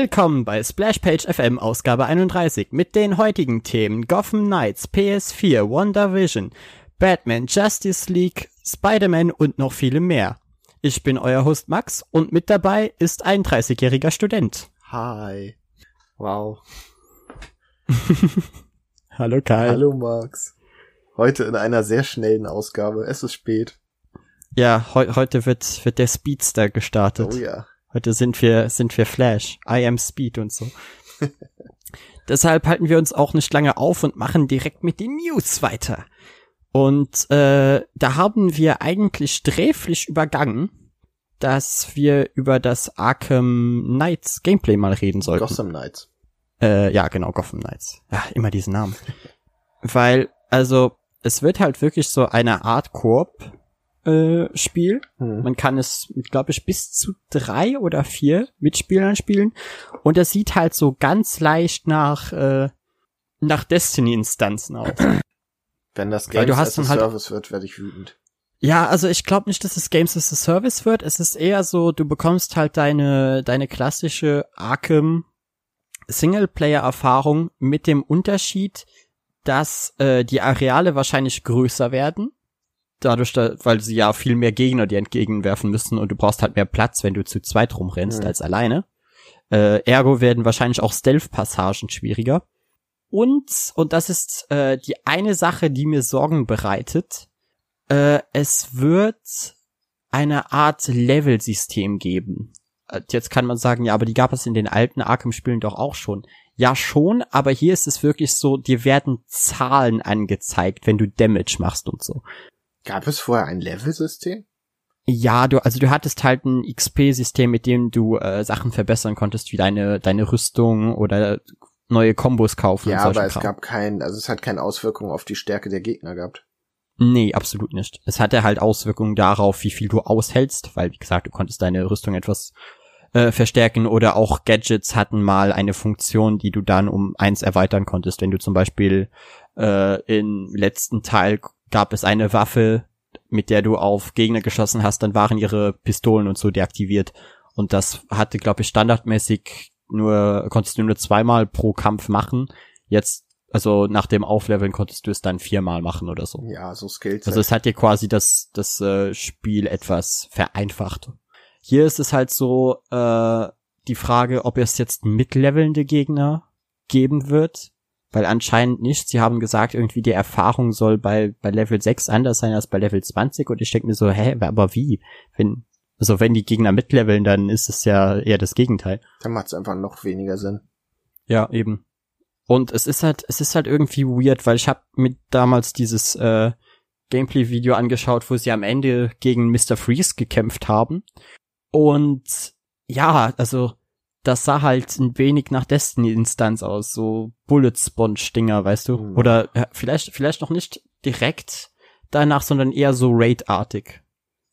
Willkommen bei Splashpage FM Ausgabe 31 mit den heutigen Themen Gotham Knights, PS4, WandaVision, Batman, Justice League, Spider-Man und noch viele mehr. Ich bin euer Host Max und mit dabei ist ein 30-jähriger Student. Hi. Wow. Hallo Kai. Hallo Max. Heute in einer sehr schnellen Ausgabe. Es ist spät. Ja, he heute wird, wird der Speedster gestartet. Oh ja. Heute sind wir, sind wir Flash. I am Speed und so. Deshalb halten wir uns auch nicht lange auf und machen direkt mit den News weiter. Und äh, da haben wir eigentlich sträflich übergangen, dass wir über das Arkham Knights Gameplay mal reden sollten. Gotham Knights. Äh, ja, genau, Gotham Knights. Ja, immer diesen Namen. Weil, also, es wird halt wirklich so eine Art Koop äh, Spiel. Hm. Man kann es, glaube ich, bis zu drei oder vier Mitspielern spielen. Und das sieht halt so ganz leicht nach, äh, nach Destiny-Instanzen aus. Wenn das Games du hast as a halt- Service wird, werde ich wütend. Ja, also ich glaube nicht, dass es Games as a Service wird. Es ist eher so, du bekommst halt deine, deine klassische Arkham Singleplayer-Erfahrung mit dem Unterschied, dass äh, die Areale wahrscheinlich größer werden. Dadurch, da, weil sie ja viel mehr Gegner dir entgegenwerfen müssen und du brauchst halt mehr Platz, wenn du zu zweit rumrennst Mhm. als alleine. Äh, ergo werden wahrscheinlich auch Stealth-Passagen schwieriger. Und, und das ist äh, die eine Sache, die mir Sorgen bereitet, äh, es wird eine Art Level-System geben. Äh, Jetzt kann man sagen, ja, aber die gab es in den alten Arkham-Spielen doch auch schon. Ja, schon, aber hier ist es wirklich so, dir werden Zahlen angezeigt, wenn du Damage machst und so. Gab es vorher ein Level-System? Ja, du, also du hattest halt ein XP-System, mit dem du äh, Sachen verbessern konntest, wie deine, deine Rüstung oder neue Kombos kaufen Ja, aber es Kram. gab kein, also es hat keine Auswirkungen auf die Stärke der Gegner gehabt. Nee, absolut nicht. Es hatte halt Auswirkungen darauf, wie viel du aushältst, weil, wie gesagt, du konntest deine Rüstung etwas äh, verstärken oder auch Gadgets hatten mal eine Funktion, die du dann um eins erweitern konntest. Wenn du zum Beispiel äh, im letzten Teil gab es eine Waffe, mit der du auf Gegner geschossen hast, dann waren ihre Pistolen und so deaktiviert. Und das hatte, glaube ich, standardmäßig nur, konntest du nur zweimal pro Kampf machen. Jetzt, also nach dem Aufleveln konntest du es dann viermal machen oder so. Ja, so Skills. Also es hat dir quasi das, das äh, Spiel etwas vereinfacht. Hier ist es halt so, äh, die Frage, ob es jetzt mitlevelnde Gegner geben wird. Weil anscheinend nicht. Sie haben gesagt, irgendwie die Erfahrung soll bei, bei Level 6 anders sein als bei Level 20. Und ich denke mir so, hä, aber wie? Wenn, also wenn die Gegner mitleveln, dann ist es ja eher das Gegenteil. Dann macht es einfach noch weniger Sinn. Ja, eben. Und es ist halt, es ist halt irgendwie weird, weil ich habe mit damals dieses äh, Gameplay-Video angeschaut, wo sie am Ende gegen Mr. Freeze gekämpft haben. Und ja, also das sah halt ein wenig nach Destiny-Instanz aus, so Bullet-Sponge-Dinger, weißt du? Mhm. Oder ja, vielleicht, vielleicht noch nicht direkt danach, sondern eher so Raid-artig.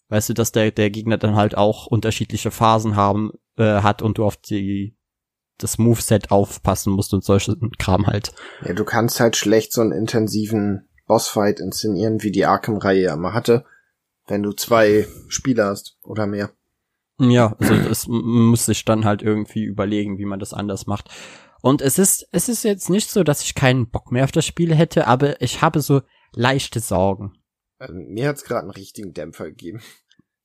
Weißt du, dass der, der Gegner dann halt auch unterschiedliche Phasen haben, äh, hat und du auf die das Moveset aufpassen musst und solchen Kram halt. Ja, du kannst halt schlecht so einen intensiven Bossfight inszenieren, wie die Arkham-Reihe ja immer hatte, wenn du zwei Spieler hast oder mehr. Ja, also das muss sich dann halt irgendwie überlegen, wie man das anders macht. Und es ist, es ist jetzt nicht so, dass ich keinen Bock mehr auf das Spiel hätte, aber ich habe so leichte Sorgen. Also, mir hat's gerade einen richtigen Dämpfer gegeben.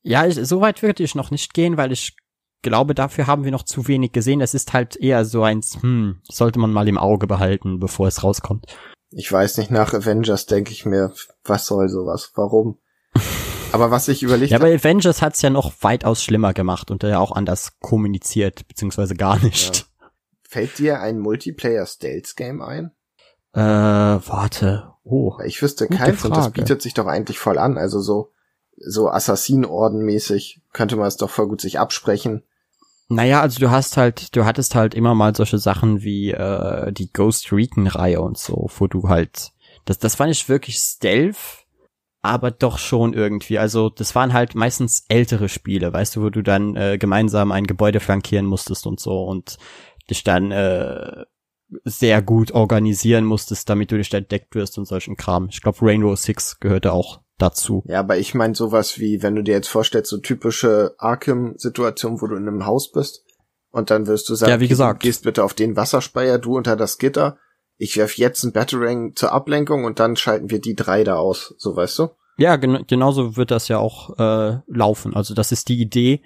Ja, ich, so weit würde ich noch nicht gehen, weil ich glaube, dafür haben wir noch zu wenig gesehen. Es ist halt eher so eins, hm, sollte man mal im Auge behalten, bevor es rauskommt. Ich weiß nicht, nach Avengers denke ich mir, was soll sowas? Warum? Aber was ich überlegt Ja, aber Avengers hat's ja noch weitaus schlimmer gemacht und ja auch anders kommuniziert, beziehungsweise gar nicht. fällt dir ein Multiplayer-Stealth-Game ein? Äh, warte. Oh. Ich wüsste keins und das bietet sich doch eigentlich voll an. Also so, so Assassinorden-mäßig könnte man es doch voll gut sich absprechen. Naja, also du hast halt, du hattest halt immer mal solche Sachen wie äh, die Ghost Recon-Reihe und so, wo du halt, das, das fand ich wirklich Stealth, aber doch schon irgendwie. Also das waren halt meistens ältere Spiele, weißt du, wo du dann äh, gemeinsam ein Gebäude flankieren musstest und so und dich dann äh, sehr gut organisieren musstest, damit du nicht entdeckt wirst und solchen Kram. Ich glaube, Rainbow Six gehörte auch dazu. Ja, aber ich meine sowas wie, wenn du dir jetzt vorstellst, so typische Arkham-Situationen, wo du in einem Haus bist, Und dann wirst du sagen, Ja, wie gesagt. du gehst bitte auf den Wasserspeier, du unter das Gitter. Ich werf jetzt ein Batarang zur Ablenkung und dann schalten wir die drei da aus. So weißt du? Ja, gen genauso wird das ja auch äh, laufen. Also das ist die Idee.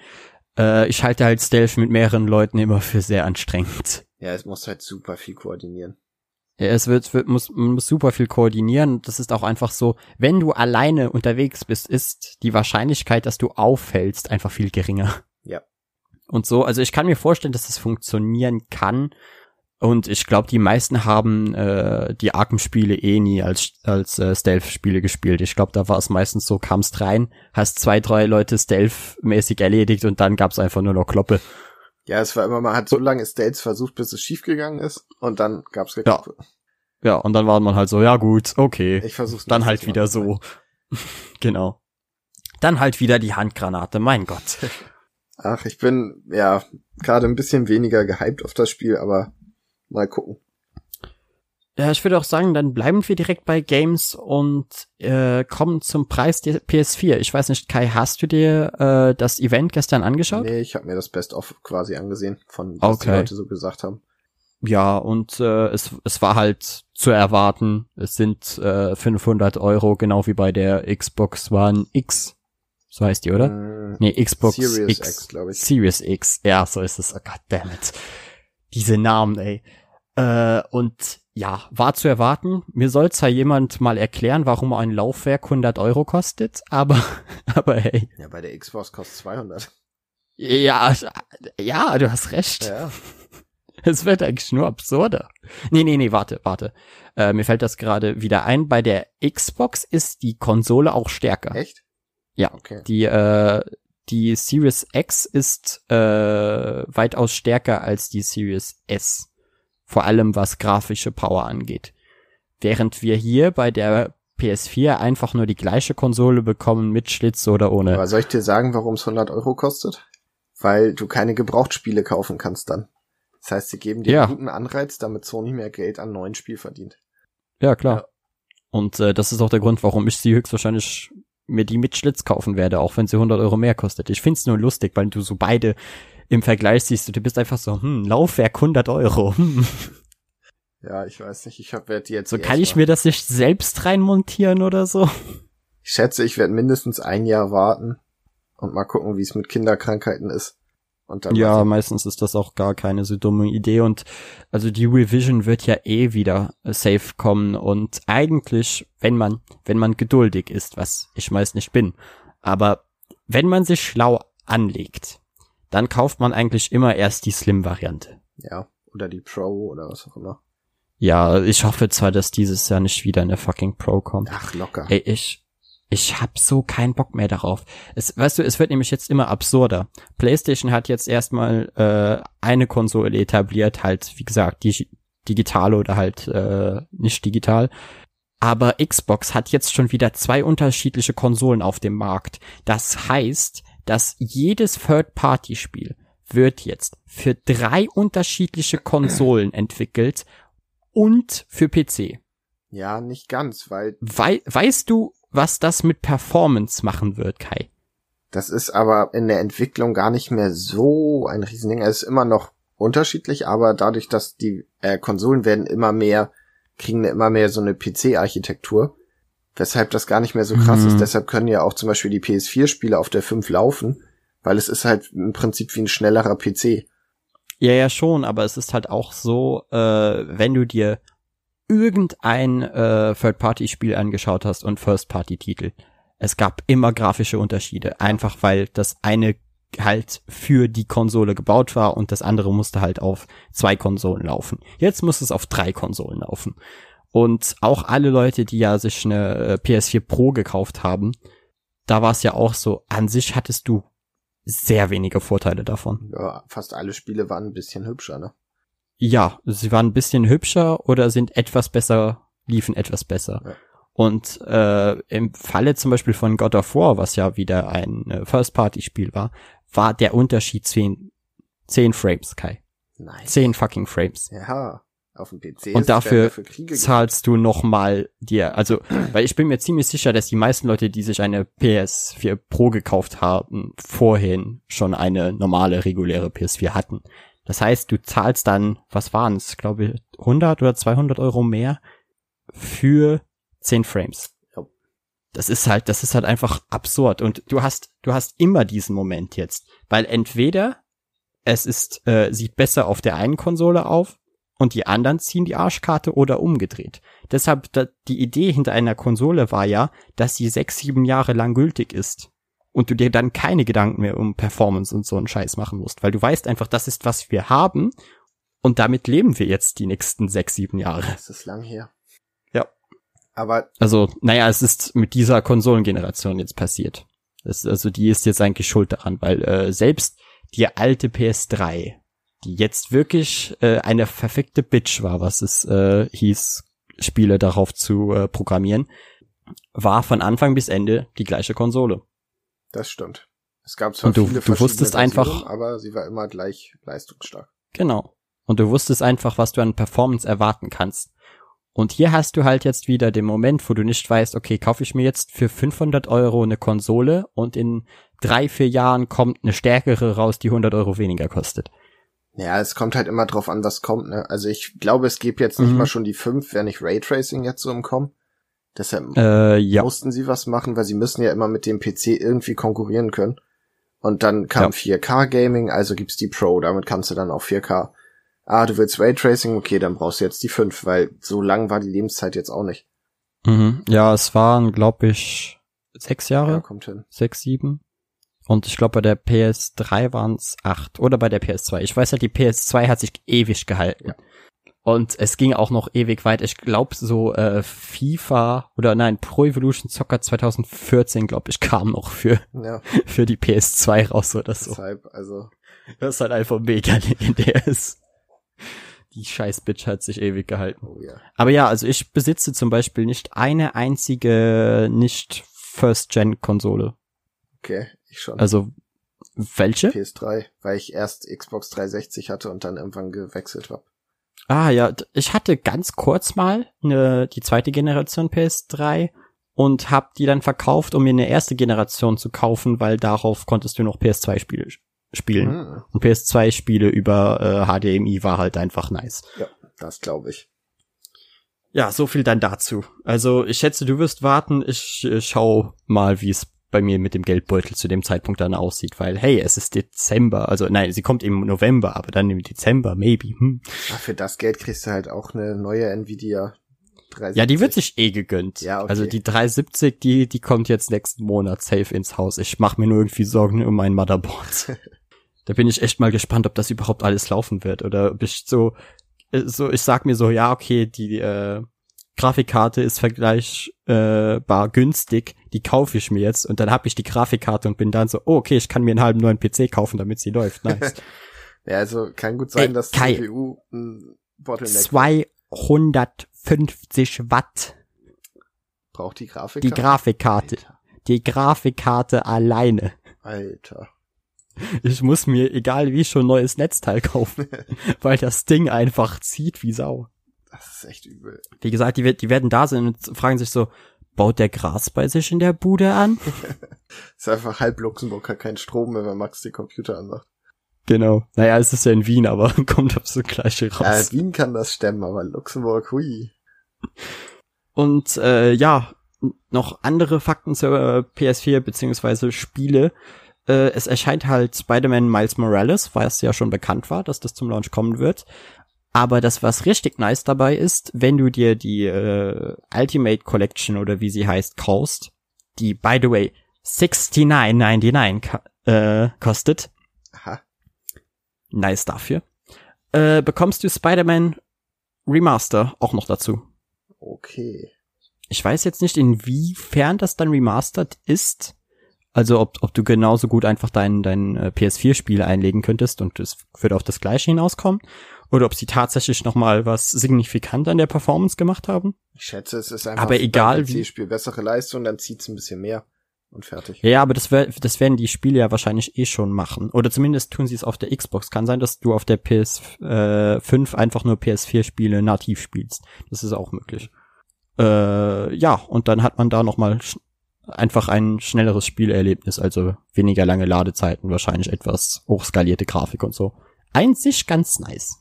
Äh, ich halte halt Stealth mit mehreren Leuten immer für sehr anstrengend. Ja, es muss halt super viel koordinieren. Ja, Es wird, wird muss, man muss super viel koordinieren. Das ist auch einfach so, wenn du alleine unterwegs bist, ist die Wahrscheinlichkeit, dass du auffällst, einfach viel geringer. Ja. Und so, also ich kann mir vorstellen, dass das funktionieren kann. Und ich glaube, die meisten haben äh, die Arkham-Spiele eh nie als, als äh, Stealth-Spiele gespielt. Ich glaube, da war es meistens so, kamst rein, hast zwei, drei Leute Stealth-mäßig erledigt und dann gab's einfach nur noch Kloppe. Ja, es war immer, man hat so lange Stealth versucht, bis es schiefgegangen ist und dann gab's Ja. Geklappe. Ja, und dann war man halt so, ja gut, okay. Ich versuch's Dann halt wieder so. genau. Dann halt wieder die Handgranate, mein Gott. Ach, ich bin, ja, gerade ein bisschen weniger gehypt auf das Spiel, aber mal gucken. Ja, ich würde auch sagen, dann bleiben wir direkt bei Games und äh, kommen zum Preis der PS4. Ich weiß nicht, Kai, hast du dir äh, das Event gestern angeschaut? Nee, ich habe mir das Best-of quasi angesehen, von was die Okay. Leute so gesagt haben. Ja, und äh, es, es war halt zu erwarten. Es sind äh, 500 Euro, genau wie bei der Xbox One X. So heißt die, oder? Mm, Nee, Xbox Series X. X, glaube ich. Series X. Ja, so ist es. Oh God damn it. Diese Namen, ey. Äh, und ja, war zu erwarten. Mir soll zwar jemand mal erklären, warum ein Laufwerk 100 Euro kostet, aber, aber hey. Ja, bei der Xbox kostet 200. Ja, ja, du hast recht. Ja. Es wird eigentlich nur absurder. Nee, nee, nee, warte, warte. Äh, mir fällt das gerade wieder ein. Bei der Xbox ist die Konsole auch stärker. Echt? Ja. Okay. Die, äh, die Series X ist äh, weitaus stärker als die Series S. Vor allem was grafische Power angeht. Während wir hier bei der PS4 einfach nur die gleiche Konsole bekommen mit Schlitz oder ohne. Aber soll ich dir sagen, warum es 100 Euro kostet? Weil du keine Gebrauchtspiele kaufen kannst dann. Das heißt, sie geben dir Ja. einen guten Anreiz, damit Sony mehr Geld an neuen Spiel verdient. Ja, klar. Ja. Und äh, das ist auch der Grund, warum ich sie höchstwahrscheinlich mir die mit Schlitz kaufen werde, auch wenn sie 100 Euro mehr kostet. Ich find's nur lustig, weil du so beide im Vergleich siehst und du bist einfach so, hm, Laufwerk 100 Euro. Hm. Ja, ich weiß nicht, ich hab, werd die jetzt So kann ich mir das nicht selbst reinmontieren oder so? Ich schätze, ich werde mindestens ein Jahr warten und mal gucken, wie es mit Kinderkrankheiten ist. Und dann Ja, meistens ist das auch gar keine so dumme Idee und also die Revision wird ja eh wieder safe kommen und eigentlich, wenn man, wenn man geduldig ist, was ich meist nicht bin, aber wenn man sich schlau anlegt, dann kauft man eigentlich immer erst die Slim-Variante. ja, oder die Pro oder was auch immer. Ja, ich hoffe zwar, dass dieses Jahr nicht wieder eine fucking Pro kommt. Ach, locker. Ey, ich, ich hab so keinen Bock mehr darauf. Es, weißt du, es wird nämlich jetzt immer absurder. PlayStation hat jetzt erstmal äh, eine Konsole etabliert, halt, wie gesagt, die digitale oder halt äh, nicht digital. Aber Xbox hat jetzt schon wieder zwei unterschiedliche Konsolen auf dem Markt. Das heißt, dass jedes Third-Party-Spiel wird jetzt für drei unterschiedliche Konsolen entwickelt und für PC. Ja, nicht ganz, weil Wei weißt du, was das mit Performance machen wird, Kai? das ist aber in der Entwicklung gar nicht mehr so ein Riesending. Es ist immer noch unterschiedlich, aber dadurch, dass die äh, Konsolen werden immer mehr, kriegen immer mehr so eine PC-Architektur, weshalb das gar nicht mehr so krass Mhm. ist. Deshalb können ja auch zum Beispiel die PS4-Spiele auf der 5 laufen, weil es ist halt im Prinzip wie ein schnellerer PC. Ja, ja schon, aber es ist halt auch so, äh, wenn du dir irgendein äh, Third-Party-Spiel angeschaut hast und First-Party-Titel, es gab immer grafische Unterschiede, einfach weil das eine halt für die Konsole gebaut war und das andere musste halt auf zwei Konsolen laufen. Jetzt muss es auf drei Konsolen laufen. Und auch alle Leute, die ja sich eine äh, PS4 Pro gekauft haben, da war es ja auch so, an sich hattest du sehr wenige Vorteile davon. Ja, fast alle Spiele waren ein bisschen hübscher, ne? Ja, sie waren ein bisschen hübscher oder sind etwas besser, liefen etwas besser. Ja. Und äh, im Falle zum Beispiel von God of War, was ja wieder ein äh, First-Party-Spiel war, war der Unterschied zehn, zehn Frames, Kai. Nice. Zehn fucking Frames. Ja, auf dem PC Und dafür Kriege zahlst du noch mal dir, also, weil ich bin mir ziemlich sicher, dass die meisten Leute, die sich eine PS4 Pro gekauft haben, vorhin schon eine normale, reguläre PS4 hatten. Das heißt, du zahlst dann, was waren es, glaube ich, 100 oder 200 Euro mehr für 10 Frames. Das ist halt, das ist halt einfach absurd. Und du hast, du hast immer diesen Moment jetzt, weil entweder es ist, äh, sieht besser auf der einen Konsole auf und die anderen ziehen die Arschkarte oder umgedreht. Deshalb, die Idee hinter einer Konsole war ja, dass sie sechs, sieben Jahre lang gültig ist und du dir dann keine Gedanken mehr um Performance und so einen Scheiß machen musst, weil du weißt einfach, das ist, was wir haben und damit leben wir jetzt die nächsten sechs, sieben Jahre. Das ist lang her. Ja. Aber Also, naja, es ist mit dieser Konsolengeneration jetzt passiert. Das, also die ist jetzt eigentlich schuld daran, weil äh, selbst die alte PS3, die jetzt wirklich äh, eine verfickte Bitch war, was es äh, hieß, Spiele darauf zu äh, programmieren, war von Anfang bis Ende die gleiche Konsole. das stimmt. Es gab zwar Und du- viele du wusstest einfach- aber sie war immer gleich leistungsstark. Genau. Und du wusstest einfach, was du an Performance erwarten kannst. Und hier hast du halt jetzt wieder den Moment, wo du nicht weißt, okay, kaufe ich mir jetzt für 500 Euro eine Konsole und in drei, vier Jahren kommt eine stärkere raus, die 100 Euro weniger kostet. Ja, es kommt halt immer drauf an, was kommt, ne? Also ich glaube, es gibt jetzt nicht Mhm. mal schon die 5, wäre nicht Raytracing jetzt so im Kommen. Deshalb Äh, ja. mussten sie was machen, weil sie müssen ja immer mit dem PC irgendwie konkurrieren können. Und dann kam Ja. 4K Gaming, also gibt's die Pro, damit kannst du dann auch 4K. Ah, du willst Raytracing, okay, dann brauchst du jetzt die 5, weil so lang war die Lebenszeit jetzt auch nicht. Mhm. Ja, es waren, glaube ich, sechs Jahre, Ja, kommt hin. sechs, sieben. Und ich glaube, bei der PS3 waren es acht. Oder bei der PS2. Ich weiß ja, die PS2 hat sich ewig gehalten. Ja. Und es ging auch noch ewig weit. Ich glaube, so äh, FIFA oder nein, Pro Evolution Soccer 2014, glaube ich, kam noch für, Ja, für die PS2 raus oder so. deshalb, also, Das ist halt einfach mega legendär ist. Die scheiß Bitch hat sich ewig gehalten. oh ja. Aber ja, also ich besitze zum Beispiel nicht eine einzige nicht First-Gen-Konsole. Okay, ich schon. Also welche? PS3, weil ich erst Xbox 360 hatte und dann irgendwann gewechselt habe. Ah ja, ich hatte ganz kurz mal eine, die zweite Generation PS3 und hab die dann verkauft, um mir eine erste Generation zu kaufen, weil darauf konntest du noch PS2-Spiele spielen. Hm, Und PS2-Spiele über äh, HDMI war halt einfach nice. ja, das glaube ich. Ja, so viel dann dazu. Also ich schätze, du wirst warten. Ich äh, schau mal, wie es bei mir mit dem Geldbeutel zu dem Zeitpunkt dann aussieht, weil hey, es ist Dezember. Also nein, sie kommt im November, aber dann im Dezember, maybe. Hm. Ah, für das Geld kriegst du halt auch eine neue Nvidia 370. Ja, die wird sich eh gegönnt. Ja, okay. Also die 370, die, die kommt jetzt nächsten Monat safe ins Haus. Ich mach mir nur irgendwie Sorgen um mein Motherboard. da bin ich echt mal gespannt, ob das überhaupt alles laufen wird oder ob ich so, äh, so, ich sag mir so, ja, okay, die, äh, Grafikkarte ist vergleichbar günstig, die kaufe ich mir jetzt und dann habe ich die Grafikkarte und bin dann so, oh, okay, ich kann mir einen halben neuen PC kaufen, damit sie läuft. Nice. Ja, also kann gut sein, Ey, dass Kai. CPU ein Bottleneck 250 Watt, braucht die Grafik. die Grafikkarte, die Grafikkarte alleine. Alter. Ich muss mir, egal wie, schon neues Netzteil kaufen, weil das Ding einfach zieht wie Sau. Das ist echt übel. Wie gesagt, die, die werden da sein und fragen sich so, baut der Gras bei sich in der Bude an? Ist einfach halb Luxemburg hat keinen Strom mehr, wenn Max die Computer anmacht. Genau. Naja, es ist ja in Wien, aber kommt auf so gleiche Ja, raus. Wien kann das stemmen, aber Luxemburg, hui. Und äh, ja, noch andere Fakten zur äh, PS4 beziehungsweise Spiele. Äh, es erscheint halt Spider-Man Miles Morales, weil es ja schon bekannt war, dass das zum Launch kommen wird. Aber das, was richtig nice dabei ist, wenn du dir die äh, Ultimate Collection oder wie sie heißt, kaufst, die, by the way, 69,99 ka- äh, kostet, Aha. nice dafür, äh, bekommst du Spider-Man Remaster auch noch dazu. Okay. Ich weiß jetzt nicht, inwiefern das dann remastered ist. Also ob, ob du genauso gut einfach dein, dein äh, PS4-Spiel einlegen könntest und es würde auf das gleiche hinauskommen. Oder ob sie tatsächlich nochmal was signifikant an der Performance gemacht haben. Ich schätze, es ist einfach Aber egal wie- PC-Spiel bessere Leistung, dann zieht's ein bisschen mehr und fertig. Ja, aber das, wär, das werden die Spiele ja wahrscheinlich eh schon machen. Oder zumindest tun sie es auf der Xbox. Kann sein, dass du auf der PS5 einfach nur PS4-Spiele nativ spielst. Das ist auch möglich. Äh, ja, und dann hat man da nochmal einfach ein schnelleres Spielerlebnis, also weniger lange Ladezeiten, wahrscheinlich etwas hochskalierte Grafik und so. einzig ganz nice.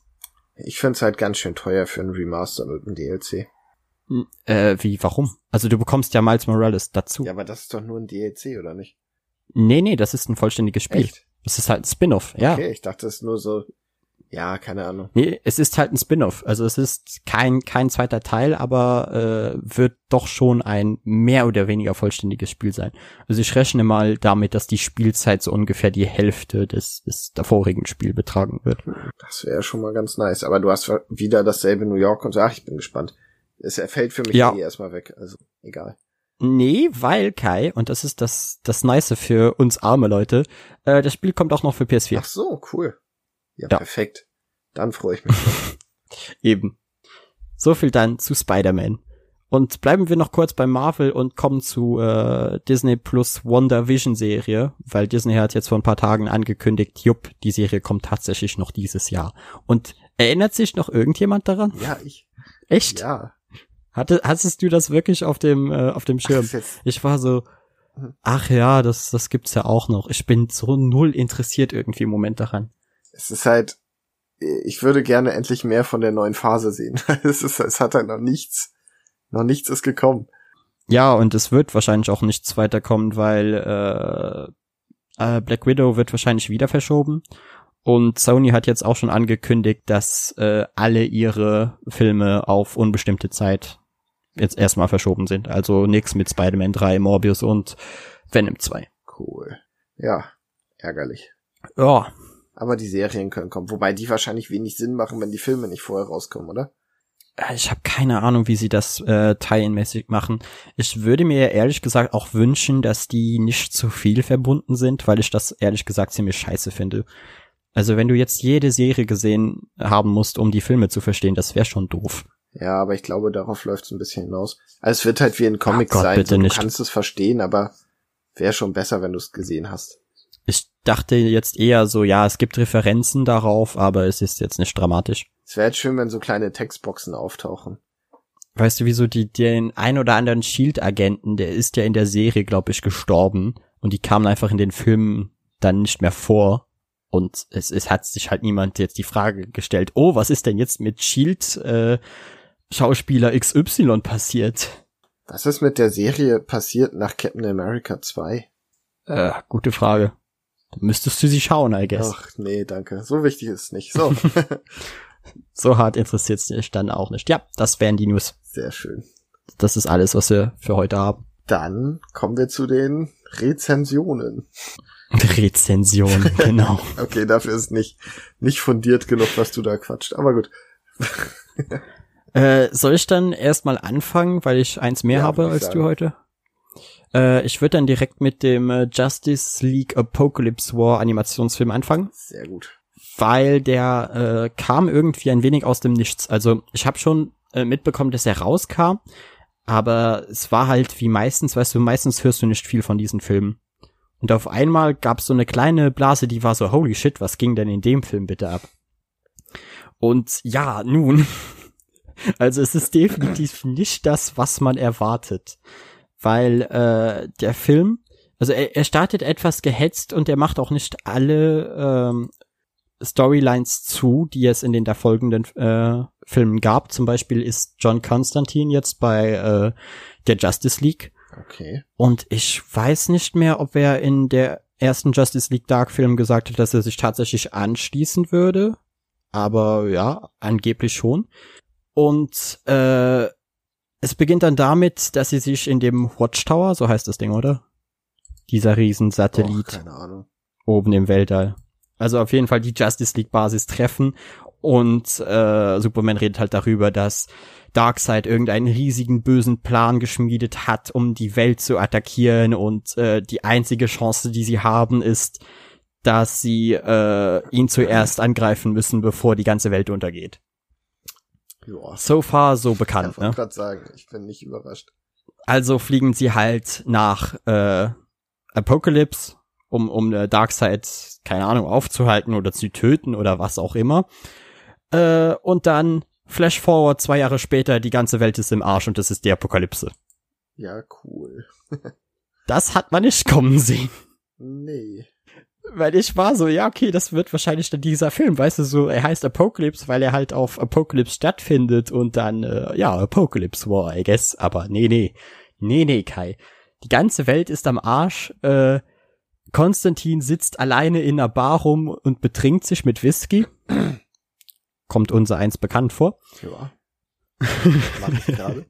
Ich find's halt ganz schön teuer für ein Remaster mit dem DLC. Hm, Äh, wie, warum? Also du bekommst ja Miles Morales dazu. Ja, aber das ist doch nur ein DLC, oder nicht? Nee, nee, das ist ein vollständiges Spiel. Echt? Das ist halt ein Spin-off, ja. Okay, ich dachte, es ist nur so, ja, keine Ahnung. Nee, es ist halt ein Spin-off. Also es ist kein, kein zweiter Teil, aber äh, wird doch schon ein mehr oder weniger vollständiges Spiel sein. Also ich rechne mal damit, dass die Spielzeit so ungefähr die Hälfte des, des davorigen Spiel betragen wird. Das wäre schon mal ganz nice. Aber du hast wieder dasselbe New York und so. Ach, ich bin gespannt. Es fällt für mich Ja. eh erstmal weg. Also, egal. Nee, weil Kai, und das ist das, das Nice für uns arme Leute, äh, das Spiel kommt auch noch für PS4. Ach so, cool. Ja, Ja. perfekt. Dann freue ich mich. Eben. So viel dann zu Spider-Man. Und bleiben wir noch kurz bei Marvel und kommen zu äh, Disney Plus WandaVision Serie, weil Disney hat jetzt vor ein paar Tagen angekündigt, jupp, die Serie kommt tatsächlich noch dieses Jahr. Und erinnert sich noch irgendjemand daran? ja, ich. Echt? Ja. Hatte, hattest du das wirklich auf dem äh, auf dem Schirm? Ich war so, ach ja, das das gibt's ja auch noch. Ich bin so null interessiert irgendwie im Moment daran. Es ist halt, ich würde gerne endlich mehr von der neuen Phase sehen. es ist, es hat halt noch nichts, noch nichts ist gekommen. Ja, und es wird wahrscheinlich auch nichts weiterkommen, weil äh, äh, Black Widow wird wahrscheinlich wieder verschoben. Und Sony hat jetzt auch schon angekündigt, dass äh, alle ihre Filme auf unbestimmte Zeit jetzt erstmal verschoben sind. Also nix mit Spider-Man 3, Morbius und Venom 2. Cool. Ja, ärgerlich. Ja, Aber die Serien können kommen. Wobei die wahrscheinlich wenig Sinn machen, wenn die Filme nicht vorher rauskommen, oder? Äh, Ich habe keine Ahnung, wie sie das äh, tie-in-mäßig machen. Ich würde mir ehrlich gesagt auch wünschen, dass die nicht zu viel verbunden sind, weil ich das ehrlich gesagt ziemlich scheiße finde. Also wenn du jetzt jede Serie gesehen haben musst, um die Filme zu verstehen, das wäre schon doof. Ja, aber ich glaube, darauf läuft es ein bisschen hinaus. Also es wird halt wie ein Comic Ach Gott, sein. bitte so, du nicht. kannst es verstehen, aber wäre schon besser, wenn du es gesehen hast. Ich dachte jetzt eher so, ja, es gibt Referenzen darauf, aber es ist jetzt nicht dramatisch. Es wäre jetzt schön, wenn so kleine Textboxen auftauchen. Weißt du, wieso die den ein oder anderen Shield-Agenten, der ist ja in der Serie, glaube ich, gestorben und die kamen einfach in den Filmen dann nicht mehr vor. Und es, es hat sich halt niemand jetzt die Frage gestellt, oh, was ist denn jetzt mit Shield äh, Schauspieler XY passiert? Was ist mit der Serie passiert nach Captain America 2? Äh, gute Frage. Müsstest du sie schauen, I guess. Ach, nee, danke. So wichtig ist es nicht. So, So hart interessiert es dich dann auch nicht. Ja, das wären die News. sehr schön. Das ist alles, was wir für heute haben. Dann kommen wir zu den Rezensionen. Rezension, genau. Okay, dafür ist nicht, nicht fundiert genug, was du da quatscht. Aber gut. Äh, soll ich dann erstmal anfangen, weil ich eins mehr Ja, habe als sagen. du heute? Äh, ich würde dann direkt mit dem äh, Justice League Apocalypse War Animationsfilm anfangen, Sehr gut. weil der äh, kam irgendwie ein wenig aus dem Nichts. Also ich habe schon äh, mitbekommen, dass er rauskam, aber es war halt wie meistens, weißt du, meistens hörst du nicht viel von diesen Filmen. Und auf einmal gab es so eine kleine Blase, die war so, holy shit, was ging denn in dem Film bitte ab? Und ja, nun, also es ist definitiv nicht das, was man erwartet. Weil äh, der Film, also er, er startet etwas gehetzt und er macht auch nicht alle ähm, Storylines zu, die es in den folgenden äh, Filmen gab. Zum Beispiel ist John Constantine jetzt bei äh, der Justice League. Okay. Und ich weiß nicht mehr, ob er in der ersten Justice League Dark Film gesagt hat, dass er sich tatsächlich anschließen würde. Aber ja, angeblich schon. Und äh, es beginnt dann damit, dass sie sich in dem Watchtower, so heißt das Ding, oder? Dieser Riesensatellit keine Ahnung. oben im Weltall. Also auf jeden Fall die Justice League Basis treffen und äh, Superman redet halt darüber, dass Darkseid irgendeinen riesigen bösen Plan geschmiedet hat, um die Welt zu attackieren und äh, die einzige Chance, die sie haben, ist, dass sie äh, ihn zuerst angreifen müssen, bevor die ganze Welt untergeht. Ja. So far so Ich bekannt, wollte ne? gerade sagen, ich bin nicht überrascht. Also fliegen sie halt nach äh, Apocalypse, um, um äh, Darkseid, keine Ahnung, aufzuhalten oder zu töten oder was auch immer. Äh, und dann Flash Forward zwei Jahre später, die ganze Welt ist im Arsch und das ist die Apokalypse. Ja, cool. Das hat man nicht kommen sehen. Nee. Weil ich war so, ja, okay, das wird wahrscheinlich dann dieser Film, weißt du, so, er heißt Apocalypse, weil er halt auf Apocalypse stattfindet und dann, äh, ja, Apocalypse War, I guess, aber nee, nee, nee, nee, Kai. Die ganze Welt ist am Arsch, äh, Konstantin sitzt alleine in einer Bar rum und betrinkt sich mit Whisky. Kommt unser eins bekannt vor. Ja. Mach ich gerade.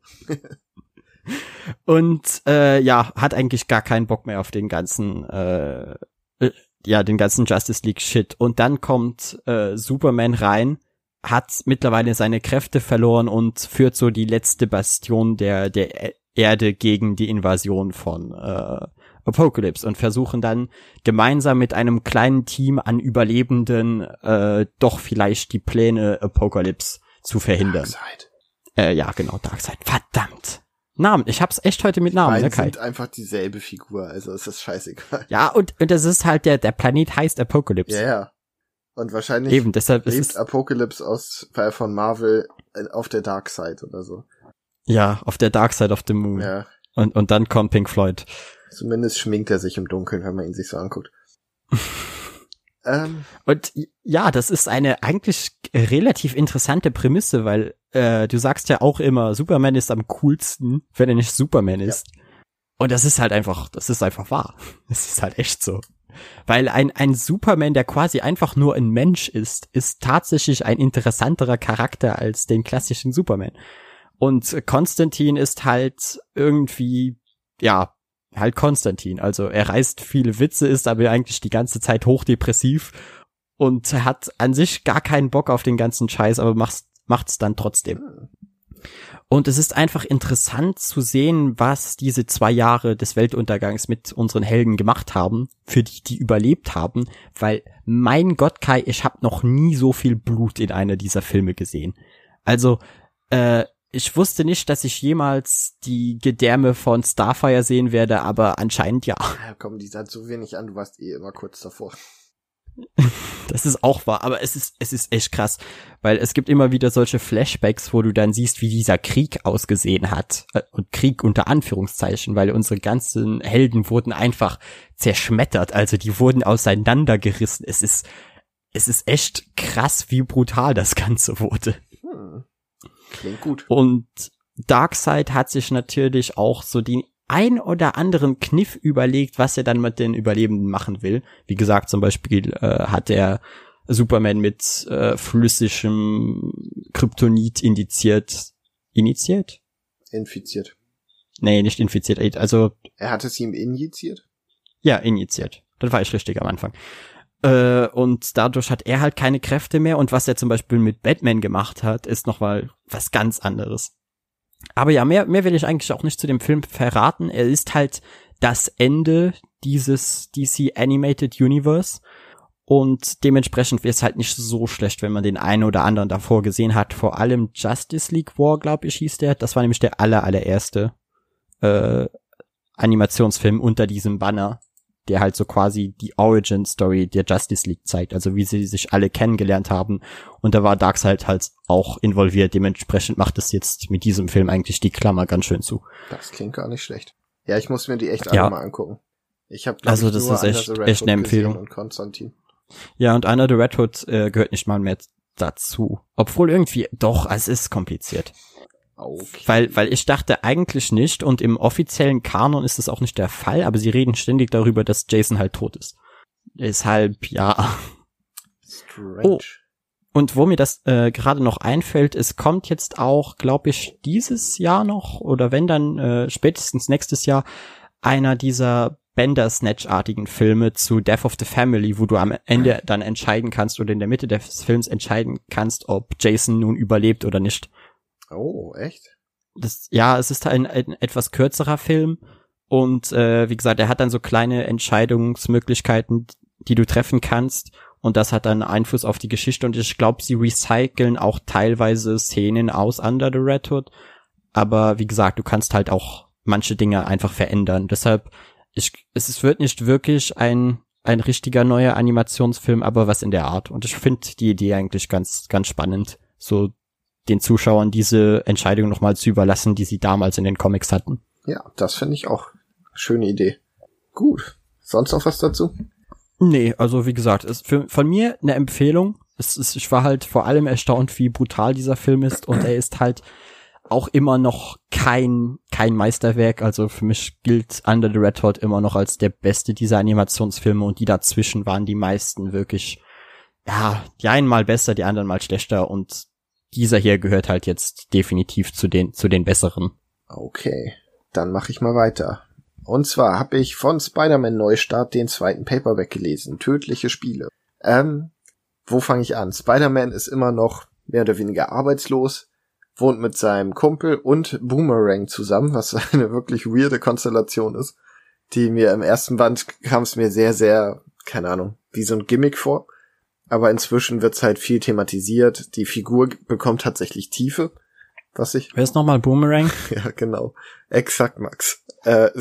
und äh, ja, hat eigentlich gar keinen Bock mehr auf den ganzen äh, äh, ja, den ganzen Justice League Shit. Und dann kommt äh, Superman rein, hat mittlerweile seine Kräfte verloren und führt so die letzte Bastion der, der Erde gegen die Invasion von äh, Apocalypse und versuchen dann gemeinsam mit einem kleinen Team an Überlebenden äh, doch vielleicht die Pläne Apocalypse zu verhindern. Darkseid. Äh, ja, genau, Darkseid. Verdammt. Namen. Ich hab's echt heute mit Namen, ne, Kai? sind einfach dieselbe Figur, also ist scheißegal. Ja, und, und das ist halt der, der Planet heißt Apocalypse. Ja, ja. Und wahrscheinlich Eben, deshalb ist lebt es, Apocalypse aus äh, von Marvel äh, auf der Dark Side oder so. ja, auf der Dark Side of the Moon. Ja. Und, und dann kommt Pink Floyd. Zumindest schminkt er sich im Dunkeln, wenn man ihn sich so anguckt. ähm, Und ja, das ist eine eigentlich relativ interessante Prämisse, weil äh, du sagst ja auch immer, Superman ist am coolsten, wenn er nicht Superman ist. Und das ist halt einfach, das ist einfach wahr. Das ist halt echt so. Weil ein, ein Superman, der quasi einfach nur ein Mensch ist, ist tatsächlich ein interessanterer Charakter als den klassischen Superman. Und Konstantin ist halt irgendwie, ja, halt Konstantin. Also er reißt viele Witze, ist aber eigentlich die ganze Zeit hochdepressiv und hat an sich gar keinen Bock auf den ganzen Scheiß, aber macht's, macht's dann trotzdem. Und es ist einfach interessant zu sehen, was diese zwei Jahre des Weltuntergangs mit unseren Helden gemacht haben, für die, die überlebt haben, weil mein Gott, Kai, ich habe noch nie so viel Blut in einer dieser Filme gesehen. Also, äh, ich wusste nicht, dass ich jemals die Gedärme von Starfire sehen werde, aber anscheinend ja. komm, die sah so wenig an, du warst eh immer kurz davor. Das ist auch wahr, aber es ist, es ist echt krass, weil es gibt immer wieder solche Flashbacks, wo du dann siehst, wie dieser Krieg ausgesehen hat. Äh, Und Krieg unter Anführungszeichen, weil unsere ganzen Helden wurden einfach zerschmettert, also die wurden auseinandergerissen. Es ist, es ist echt krass, wie brutal das Ganze wurde. Hm. Klingt gut. Und Darkseid hat sich natürlich auch so den ein oder anderen Kniff überlegt, was er dann mit den Überlebenden machen will. Wie gesagt, zum Beispiel äh, hat er Superman mit äh, flüssigem Kryptonit indiziert. Initiiert? Infiziert. Nee, nicht infiziert. Also, Er hat es ihm injiziert? ja, injiziert. Das war ich richtig am Anfang. Äh, und dadurch hat er halt keine Kräfte mehr. Und was er zum Beispiel mit Batman gemacht hat, ist nochmal was ganz anderes. Aber ja, mehr, mehr will ich eigentlich auch nicht zu dem Film verraten. Er ist halt das Ende dieses DC Animated Universe. Und dementsprechend wäre es halt nicht so schlecht, wenn man den einen oder anderen davor gesehen hat. Vor allem Justice League War, glaube ich, hieß der. Das war nämlich der aller, allererste äh, Animationsfilm unter diesem Banner, der halt so quasi die Origin Story der Justice League zeigt, also wie sie sich alle kennengelernt haben. Und da war Darkseid halt auch involviert. Dementsprechend macht es jetzt mit diesem Film eigentlich die Klammer ganz schön zu. Das klingt gar nicht schlecht. Ja, ich muss mir die echt alle Ja. mal angucken. Ich habe Also das ist echt- echt eine Empfehlung. Und Konstantin. Ja, und Under the Red Hood äh, gehört nicht mal mehr dazu. Obwohl irgendwie, doch, es ist kompliziert. Okay. Weil, weil ich dachte eigentlich nicht und im offiziellen Kanon ist es auch nicht der Fall, aber sie reden ständig darüber, dass Jason halt tot ist. Deshalb, ja. Strange. Oh. Und wo mir das äh, gerade noch einfällt, es kommt jetzt auch, glaube ich, dieses Jahr noch oder wenn dann äh, spätestens nächstes Jahr einer dieser Bender-Snatch-artigen Filme zu Death of the Family, wo du am Ende dann entscheiden kannst oder in der Mitte des Films entscheiden kannst, ob Jason nun überlebt oder nicht. Oh, echt? Das, ja, es ist ein, ein etwas kürzerer Film und äh, wie gesagt, er hat dann so kleine Entscheidungsmöglichkeiten, die du treffen kannst und das hat dann Einfluss auf die Geschichte und ich glaube, sie recyceln auch teilweise Szenen aus Under the Red Hood, aber wie gesagt, du kannst halt auch manche Dinge einfach verändern. Deshalb, ich, es wird nicht wirklich ein ein richtiger neuer Animationsfilm, aber was in der Art. Und ich finde die Idee eigentlich ganz, ganz spannend, so den Zuschauern diese Entscheidung nochmal zu überlassen, die sie damals in den Comics hatten. Ja, das finde ich auch. Schöne Idee. Gut. Sonst noch was dazu? Nee, also wie gesagt, ist für, von mir eine Empfehlung. Es ist, ich war halt vor allem erstaunt, wie brutal dieser Film ist und er ist halt auch immer noch kein, kein Meisterwerk. Also für mich gilt Under the Red Hot immer noch als der beste dieser Animationsfilme und die dazwischen waren die meisten wirklich, ja, die einen mal besser, die anderen mal schlechter und dieser hier gehört halt jetzt definitiv zu den, zu den besseren. Okay, dann mache ich mal weiter. Und zwar habe ich von Spider-Man Neustart den zweiten Paperback gelesen, Tödliche Spiele. Ähm, wo fange ich an? Spider-Man ist immer noch mehr oder weniger arbeitslos, wohnt mit seinem Kumpel und Boomerang zusammen, was eine wirklich weirde Konstellation ist, die mir im ersten Band kam es mir sehr, sehr, keine Ahnung, wie so ein Gimmick vor. Aber inzwischen wird's halt viel thematisiert. Die Figur bekommt tatsächlich Tiefe, was ich. Wer ist nochmal Boomerang? ja, genau. Exakt, Max. Äh,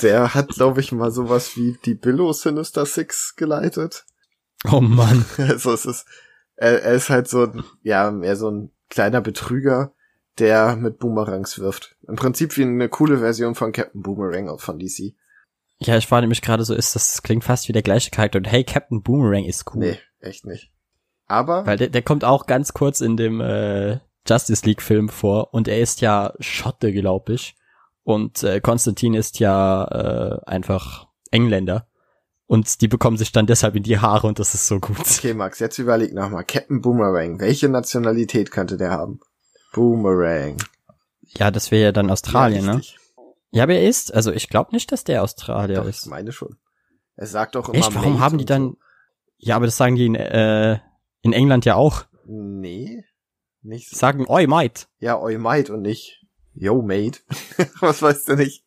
der hat, glaube ich, mal sowas wie die Billo Sinister Six geleitet. Oh Mann. Also es ist, er, er ist halt so, ein, ja, mehr so ein kleiner Betrüger, der mit Boomerangs wirft. Im Prinzip wie eine coole Version von Captain Boomerang von DC. Ja, ich war nämlich gerade so, ist das klingt fast wie der gleiche Charakter. Und hey, Captain Boomerang ist cool. Nee, echt nicht. Aber. Weil der, der kommt auch ganz kurz in dem äh, Justice League Film vor und er ist ja Schotte, glaube ich. Und äh, Konstantin ist ja äh, einfach Engländer. Und die bekommen sich dann deshalb in die Haare und das ist so gut. Okay, Max, jetzt überleg nochmal. Captain Boomerang, welche Nationalität könnte der haben? Boomerang. Ja, das wäre ja dann Australien, ja, ne? Ja, aber er ist, also ich glaube nicht, dass der Australier Doch, ist. Ich meine schon. Er sagt doch immer. Echt? Warum Mate haben die dann? Ja, aber das sagen die in, äh, in England ja auch. So. Nee. Nicht so. sagen, oi, mate. Ja, oi mate und nicht yo mate. Was weißt du nicht?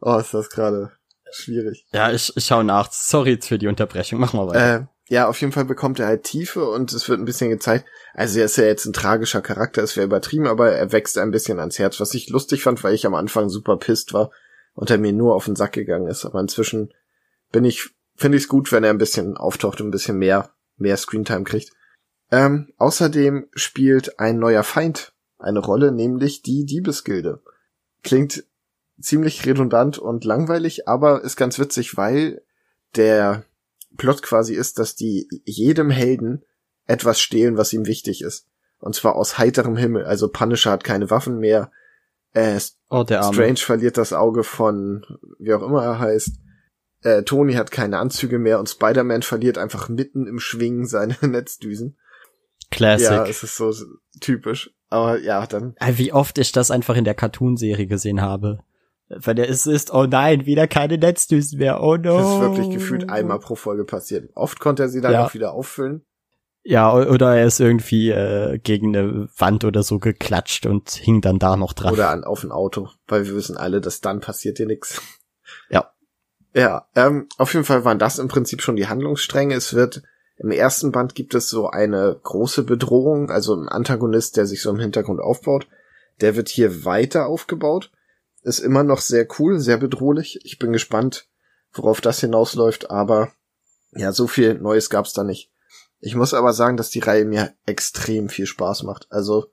Oh, ist das gerade schwierig. Ja, ich, ich schau nach. Sorry für die Unterbrechung. Mach mal weiter. Äh, ja, auf jeden Fall bekommt er halt Tiefe und es wird ein bisschen gezeigt. Also er ist ja jetzt ein tragischer Charakter, es wäre übertrieben, aber er wächst ein bisschen ans Herz, was ich lustig fand, weil ich am Anfang super pisst war und er mir nur auf den Sack gegangen ist. Aber inzwischen bin ich, finde ich es gut, wenn er ein bisschen auftaucht und ein bisschen mehr, mehr Screentime kriegt. Ähm, außerdem spielt ein neuer Feind eine Rolle, nämlich die Diebesgilde. Klingt ziemlich redundant und langweilig, aber ist ganz witzig, weil der Plot quasi ist, dass die jedem Helden etwas stehlen, was ihm wichtig ist. Und zwar aus heiterem Himmel. Also Punisher hat keine Waffen mehr. Äh, oh, der Arme. Strange verliert das Auge von, wie auch immer er heißt. Äh, Tony hat keine Anzüge mehr und Spider-Man verliert einfach mitten im Schwingen seine Netzdüsen. Classic. Ja, es ist so typisch. Aber ja, dann. Äh, Wie oft ich das einfach in der Cartoonserie gesehen habe. Weil der ist, ist, oh nein, wieder keine Netzdüsen mehr, oh no. Das ist wirklich gefühlt einmal pro Folge passiert. Oft konnte er sie dann Ja. auch wieder auffüllen. Ja, oder er ist irgendwie äh, gegen eine Wand oder so geklatscht und hing dann da noch dran. Oder an, auf ein Auto. Weil wir wissen alle, dass dann passiert dir nichts. Ja. Ja, ähm, auf jeden Fall waren das im Prinzip schon die Handlungsstränge. Es wird, im ersten Band gibt es so eine große Bedrohung, also ein Antagonist, der sich so im Hintergrund aufbaut. Der wird hier weiter aufgebaut. Ist immer noch sehr cool, sehr bedrohlich. Ich bin gespannt, worauf das hinausläuft, aber ja, so viel Neues gab's da nicht. Ich muss aber sagen, dass die Reihe mir extrem viel Spaß macht. Also,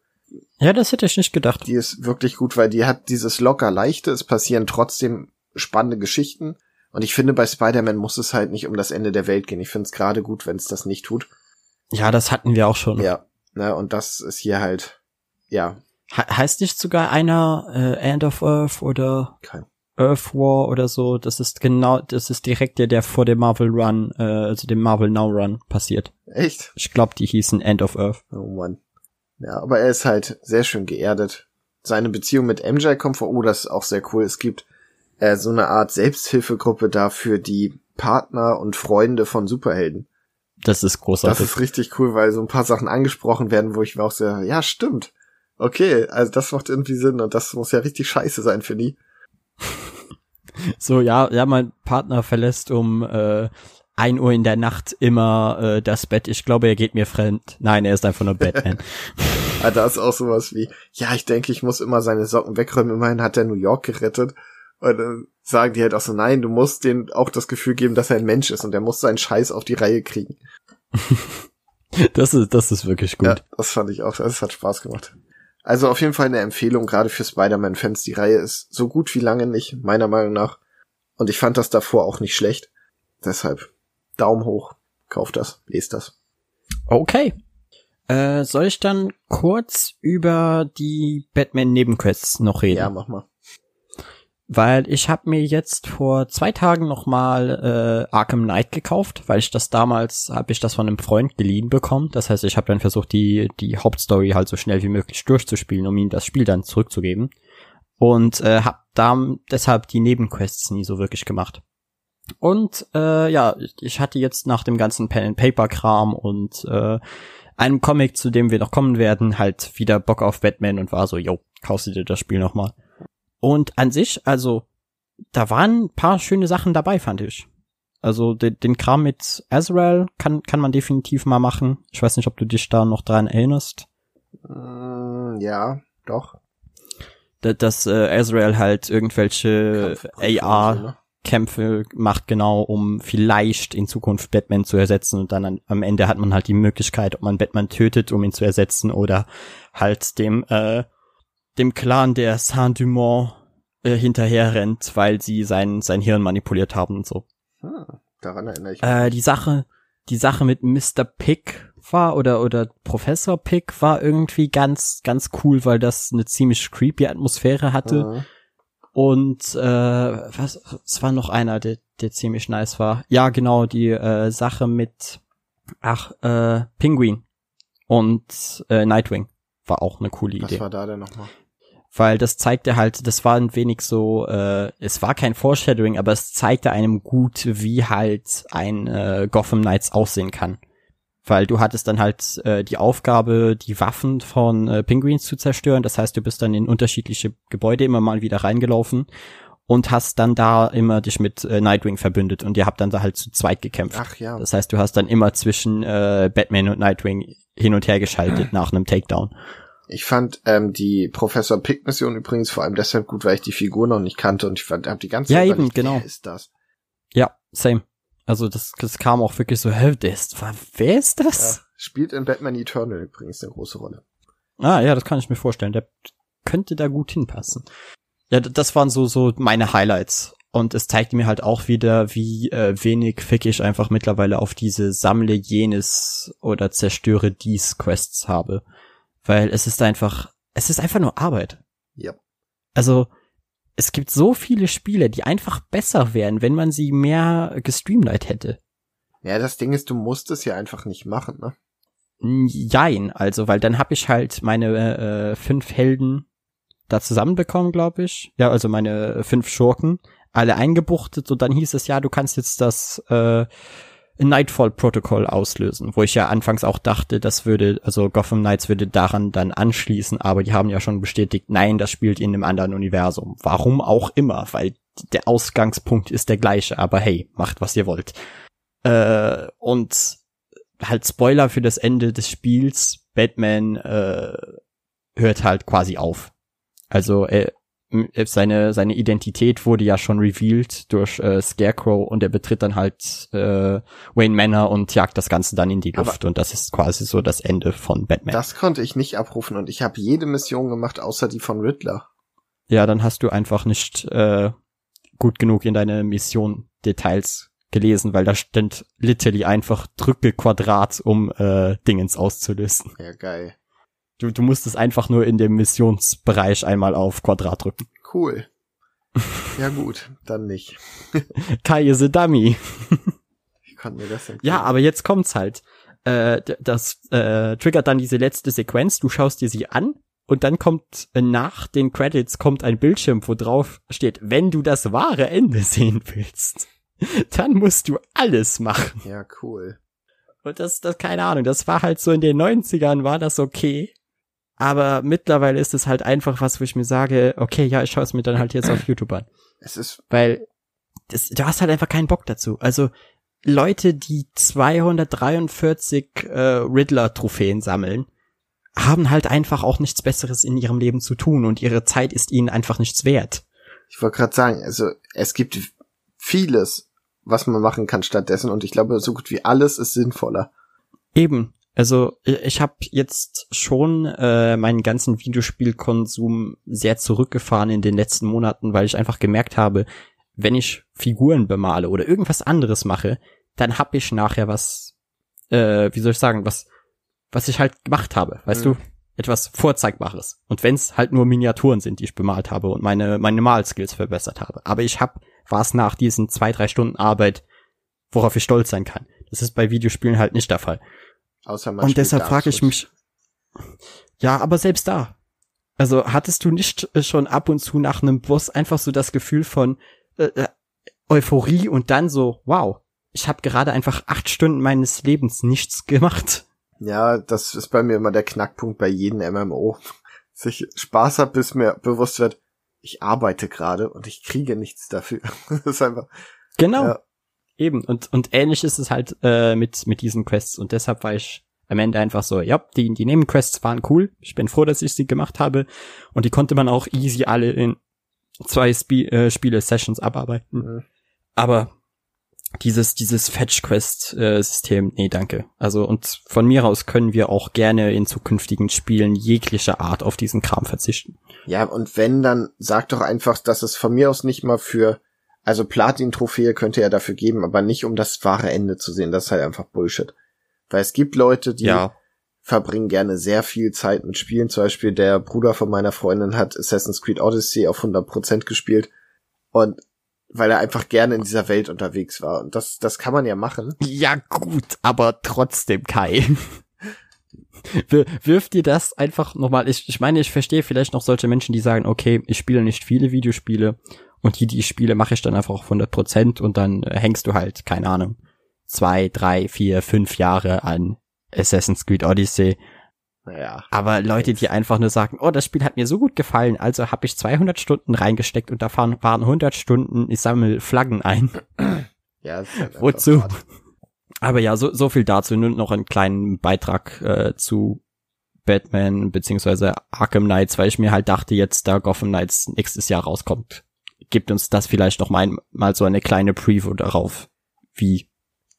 Ja, das hätte ich nicht gedacht. die ist wirklich gut, weil die hat dieses locker leichte, es passieren trotzdem spannende Geschichten. Und ich finde, bei Spider-Man muss es halt nicht um das Ende der Welt gehen. Ich finde es gerade gut, wenn es das nicht tut. Ja, das hatten wir auch schon. Ja, ne, und das ist hier halt, ja, He heißt nicht sogar einer äh, End of Earth oder kein. Earth War oder so? Das ist genau, das ist direkt der, der vor dem Marvel Run, äh, also dem Marvel Now Run passiert. Echt? Ich glaube, die hießen End of Earth. Oh Mann. Ja, aber er ist halt sehr schön geerdet. Seine Beziehung mit MJ kommt vor, oh, das ist auch sehr cool. Es gibt äh, so eine Art Selbsthilfegruppe da für die Partner und Freunde von Superhelden. Das ist Das großartig. ist richtig cool, weil so ein paar Sachen angesprochen werden, wo ich mir auch so, ja, stimmt. Okay, also das macht irgendwie Sinn und das muss ja richtig scheiße sein für die. so, ja, ja, mein Partner verlässt um äh, ein Uhr in der Nacht immer äh, das Bett. Ich glaube, er geht mir fremd. Nein, er ist einfach nur Batman. Ah, da ist auch sowas wie, ja, ich denke, ich muss immer seine Socken wegräumen. Immerhin hat er New York gerettet. Und dann sagen die halt auch so, nein, du musst denen auch das Gefühl geben, dass er ein Mensch ist und er muss seinen Scheiß auf die Reihe kriegen. das ist, das ist wirklich gut. Ja, das fand ich auch, das hat Spaß gemacht. Also auf jeden Fall eine Empfehlung, gerade für Spider-Man-Fans. Die Reihe ist so gut wie lange nicht, meiner Meinung nach. Und ich fand das davor auch nicht schlecht. Deshalb, Daumen hoch. Kauft das, lest das. Okay. Äh, soll ich dann kurz über die Batman-Nebenquests noch reden? Ja, mach mal. Weil ich habe mir jetzt vor zwei Tagen noch mal äh, Arkham Knight gekauft, weil ich das damals, habe ich das von einem Freund geliehen bekommen. Das heißt, ich habe dann versucht, die, die Hauptstory halt so schnell wie möglich durchzuspielen, um ihm das Spiel dann zurückzugeben. Und äh, habe da deshalb die Nebenquests nie so wirklich gemacht. Und äh, ja, ich hatte jetzt nach dem ganzen Pen-and-Paper-Kram und äh, einem Comic, zu dem wir noch kommen werden, halt wieder Bock auf Batman und war so, yo, kaufst du dir das Spiel nochmal. Und an sich, also, da waren ein paar schöne Sachen dabei, fand ich. Also den, den Kram mit Azrael kann, kann man definitiv mal machen. Ich weiß nicht, ob du dich da noch dran erinnerst. Mm, ja, doch. Dass, dass äh, Azrael halt irgendwelche AR Kämpfe macht, genau, um vielleicht in Zukunft Batman zu ersetzen und dann an, am Ende hat man halt die Möglichkeit, ob man Batman tötet, um ihn zu ersetzen oder halt dem, äh, dem Clan der Saint-Dumont äh, hinterher rennt, weil sie sein, sein Hirn manipuliert haben und so. Hm, daran erinnere ich mich. Äh, die Sache, die Sache mit Mr. Pick war oder, oder Professor Pick war irgendwie ganz, ganz cool, weil das eine ziemlich creepy Atmosphäre hatte. Mhm. Und äh, was, es war noch einer, der, der ziemlich nice war. Ja, genau, die äh, Sache mit ach, äh, Penguin und äh, Nightwing war auch eine coole Idee. Was war da denn nochmal? Weil das zeigte halt, das war ein wenig so, äh, es war kein Foreshadowing, aber es zeigte einem gut, wie halt ein äh, Gotham Knights aussehen kann. Weil du hattest dann halt äh, die Aufgabe, die Waffen von äh, Penguins zu zerstören. Das heißt, du bist dann in unterschiedliche Gebäude immer mal wieder reingelaufen und hast dann da immer dich mit äh, Nightwing verbündet und ihr habt dann da halt zu zweit gekämpft. Ach ja. Das heißt, du hast dann immer zwischen äh, Batman und Nightwing hin und her geschaltet nach einem Takedown. Ich fand ähm, die Professor Pick Mission übrigens vor allem deshalb gut, weil ich die Figur noch nicht kannte und ich fand, hab die ganze Ja, Zeit eben, überlegt, genau. Wer ist das? Ja, same. Also das, das kam auch wirklich so, hä, der ist, wer ist das? Ja, spielt in Batman Eternal übrigens eine große Rolle. Ah, ja, das kann ich mir vorstellen. Der könnte da gut hinpassen. Ja, das waren so, so meine Highlights. Und es zeigte mir halt auch wieder, wie äh, wenig Fick ich einfach mittlerweile auf diese Sammle jenes oder zerstöre dies Quests habe. Weil es ist einfach, es ist einfach nur Arbeit. Ja. Also, es gibt so viele Spiele, die einfach besser wären, wenn man sie mehr gestreamlight hätte. Ja, das Ding ist, du musst es ja einfach nicht machen, ne? Jein, also, weil dann hab ich halt meine äh, fünf Helden da zusammenbekommen, glaube ich. Ja, also meine fünf Schurken, alle eingebuchtet und dann hieß es ja, du kannst jetzt das äh, Nightfall Protokoll auslösen, wo ich ja anfangs auch dachte, das würde, also Gotham Knights würde daran dann anschließen, aber die haben ja schon bestätigt, nein, das spielt in einem anderen Universum. Warum auch immer, weil der Ausgangspunkt ist der gleiche, aber hey, macht was ihr wollt. Äh, und halt Spoiler für das Ende des Spiels, Batman äh, hört halt quasi auf. Also äh, m- seine seine Identität wurde ja schon revealed durch äh, Scarecrow und er betritt dann halt äh, Wayne Manor und jagt das Ganze dann in die Aber- Luft und das ist quasi so das Ende von Batman. Das konnte ich nicht abrufen und ich habe jede Mission gemacht, außer die von Riddler. ja, dann hast du einfach nicht äh, gut genug in deine Mission Details gelesen, weil da stand literally einfach drücke Quadrat, um äh, Dingens auszulösen. Ja, geil. Du, du musstest einfach nur in dem Missionsbereich einmal auf Quadrat drücken. Cool. Ja gut, dann nicht. Kai is a dummy. Wie konnten wir das denn? Ja, aber jetzt kommt's halt. Äh, das äh, triggert dann diese letzte Sequenz, du schaust dir sie an und dann kommt äh, nach den Credits kommt ein Bildschirm, wo drauf steht, wenn du das wahre Ende sehen willst, dann musst du alles machen. Ja, cool. Und das, das, keine Ahnung, das war halt so in den 90ern war das okay. Aber mittlerweile ist es halt einfach was, wo ich mir sage, okay, ja, ich schaue es mir dann halt jetzt auf YouTube an. Es ist, Weil das, du hast halt einfach keinen Bock dazu. Also Leute, die 243 äh, Riddler-Trophäen sammeln, haben halt einfach auch nichts Besseres in ihrem Leben zu tun und ihre Zeit ist ihnen einfach nichts wert. ich wollte gerade sagen, also es gibt vieles, was man machen kann stattdessen und ich glaube, so gut wie alles ist sinnvoller. Eben. Also ich- habe jetzt schon äh, meinen ganzen Videospielkonsum sehr zurückgefahren in den letzten Monaten, weil ich einfach gemerkt habe, wenn ich Figuren bemale oder irgendwas anderes mache, dann hab ich nachher was, äh, wie soll ich sagen, was, was ich halt gemacht habe, weißt Mhm. du? Etwas Vorzeigbares. Und wenn's halt nur Miniaturen sind, die ich bemalt habe und meine, meine Malskills verbessert habe. Aber ich hab was nach diesen zwei, drei Stunden Arbeit, worauf ich stolz sein kann. Das ist bei Videospielen halt nicht der Fall. Außer man Und deshalb frage ich mich, ja, aber selbst da. Also hattest du nicht äh, schon ab und zu nach einem Boss einfach so das Gefühl von äh, äh, Euphorie und dann so, wow, ich habe gerade einfach acht Stunden meines Lebens nichts gemacht. Ja, das ist bei mir immer der Knackpunkt bei jedem MMO. Dass ich Spaß hab, bis mir bewusst wird, ich arbeite gerade und ich kriege nichts dafür. das ist einfach, Genau. Ja. Eben. Und, und ähnlich ist es halt äh, mit, mit diesen Quests. Und deshalb war ich am Ende einfach so, ja, die, die Nebenquests waren cool. Ich bin froh, dass ich sie gemacht habe. Und die konnte man auch easy alle in zwei Spi äh, Spiele-Sessions abarbeiten. Mhm. Aber dieses, dieses Fetch-Quest-System, nee, danke. Also, und von mir aus können wir auch gerne in zukünftigen Spielen jeglicher Art auf diesen Kram verzichten. ja, und wenn, dann sag doch einfach, dass es von mir aus nicht mal für, also Platin-Trophäe könnte er dafür geben, aber nicht um das wahre Ende zu sehen. Das ist halt einfach Bullshit. Weil es gibt Leute, die verbringen gerne sehr viel Zeit mit Spielen. Zum Beispiel der Bruder von meiner Freundin hat Assassin's Creed Odyssey auf 100% gespielt. Und weil er einfach gerne in dieser Welt unterwegs war. Und das, das kann man ja machen. Ja, gut, aber trotzdem, Kai. Wir- Wirf dir das einfach nochmal. Ich, ich meine, ich verstehe vielleicht noch solche Menschen, die sagen, okay, ich spiele nicht viele Videospiele und die, die ich spiele, mache ich dann einfach auf 100 Prozent und dann äh, hängst du halt, keine Ahnung, zwei, drei, vier, fünf Jahre an Assassin's Creed Odyssey. Naja. Aber Leute, die einfach nur sagen, oh, das Spiel hat mir so gut gefallen, also habe ich 200 Stunden reingesteckt und da waren waren 100 Stunden, ich sammle Flaggen ein. Ja, halt Wozu? hart. Aber ja, so, so viel dazu. Nur noch einen kleinen Beitrag äh, zu Batman beziehungsweise Arkham Knights, weil ich mir halt dachte, jetzt da Gotham Knights nächstes Jahr rauskommt, gibt uns das vielleicht noch mal, mal so eine kleine Preview darauf, wie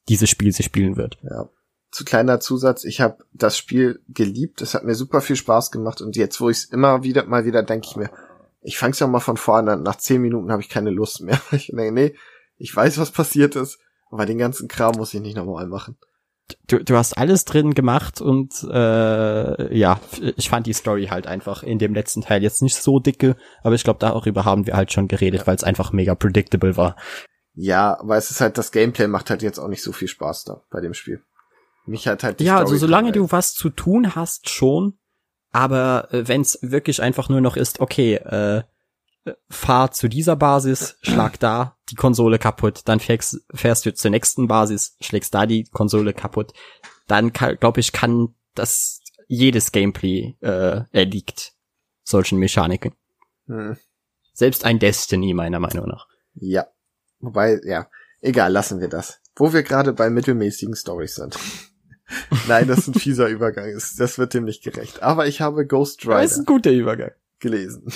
dieses Spiel sich spielen wird. Ja. Zu kleiner Zusatz, ich habe das Spiel geliebt, es hat mir super viel Spaß gemacht und jetzt, wo ich es immer wieder mal wieder denke ich mir, ich fang's ja mal von vorne an, nach zehn Minuten habe ich keine Lust mehr. Ich denke, nee, ich weiß, was passiert ist, aber den ganzen Kram muss ich nicht nochmal machen. Du, du hast alles drin gemacht und äh, ja, ich fand die Story halt einfach in dem letzten Teil jetzt nicht so dicke, aber ich glaube, darüber haben wir halt schon geredet, weil es einfach mega predictable war. Ja, aber es ist halt, das Gameplay macht halt jetzt auch nicht so viel Spaß da bei dem Spiel. Mich hat halt die Ja, Story also solange du was zu tun hast, schon. Aber äh, wenn es wirklich einfach nur noch ist, okay, äh, fahr zu dieser Basis, schlag da die Konsole kaputt, dann fährst, fährst du zur nächsten Basis, schlägst da die Konsole kaputt, dann glaube ich, kann das jedes Gameplay äh, erliegt solchen Mechaniken. Hm. Selbst ein Destiny, meiner Meinung nach. Ja. Wobei, ja, egal, lassen wir das. Wo wir gerade bei mittelmäßigen Stories sind. Nein, das ist ein fieser Übergang. Das wird dem nicht gerecht. Aber ich habe Ghost Das ist Rider ein guter Übergang. gelesen.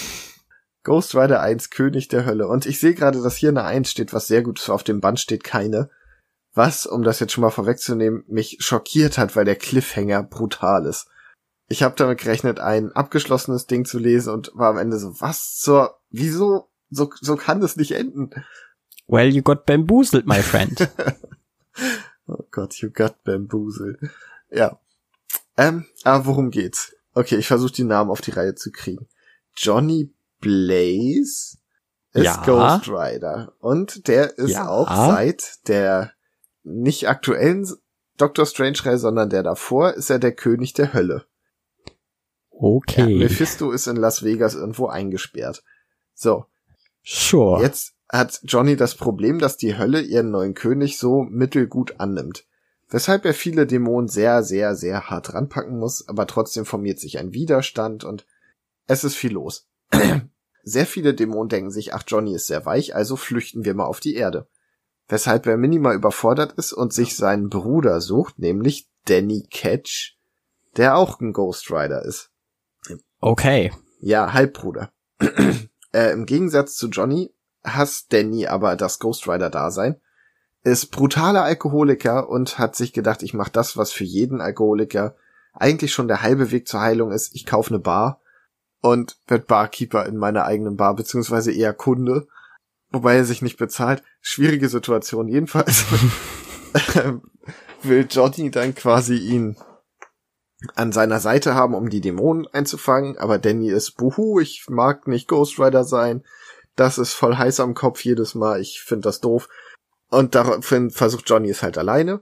Ghost Rider 1, König der Hölle. Und ich sehe gerade, dass hier eine 1 steht, was sehr gut ist. Auf dem Band steht keine. Was, um das jetzt schon mal vorwegzunehmen, mich schockiert hat, weil der Cliffhanger brutal ist. Ich habe damit gerechnet, ein abgeschlossenes Ding zu lesen und war am Ende so, was zur, wieso, so, so kann das nicht enden. Well, you got bamboozled, my friend. Oh Gott, you got bamboozled. Ja. Ähm, aber worum geht's? Okay, ich versuche die Namen auf die Reihe zu kriegen. Johnny Blaze ist Ja. Ghost Rider. Und der ist Ja. auch seit der nicht aktuellen Doctor Strange-Reihe, sondern der davor, ist er der König der Hölle. Ja, Okay. Mephisto ist in Las Vegas irgendwo eingesperrt. So, sure. Jetzt hat Johnny das Problem, dass die Hölle ihren neuen König so mittelgut annimmt. Weshalb er viele Dämonen sehr, sehr, sehr hart ranpacken muss, aber trotzdem formiert sich ein Widerstand und es ist viel los. Sehr viele Dämonen denken sich, ach, Johnny ist sehr weich, also flüchten wir mal auf die Erde. Weshalb er minimal überfordert ist und sich seinen Bruder sucht, nämlich Danny Ketch, der auch ein Ghost Rider ist. Okay. Ja, Halbbruder. äh, Im Gegensatz zu Johnny hasst Danny aber das Ghost Rider-Dasein, ist brutaler Alkoholiker und hat sich gedacht, ich mache das, was für jeden Alkoholiker eigentlich schon der halbe Weg zur Heilung ist. Ich kaufe eine Bar und werd Barkeeper in meiner eigenen Bar, beziehungsweise eher Kunde, wobei er sich nicht bezahlt. Schwierige Situation jedenfalls. will Johnny dann quasi ihn an seiner Seite haben, um die Dämonen einzufangen, aber Danny ist buhu, ich mag nicht Ghost Rider sein. Das ist voll heiß am Kopf jedes Mal, ich finde das doof. Und daraufhin versucht Johnny es halt alleine.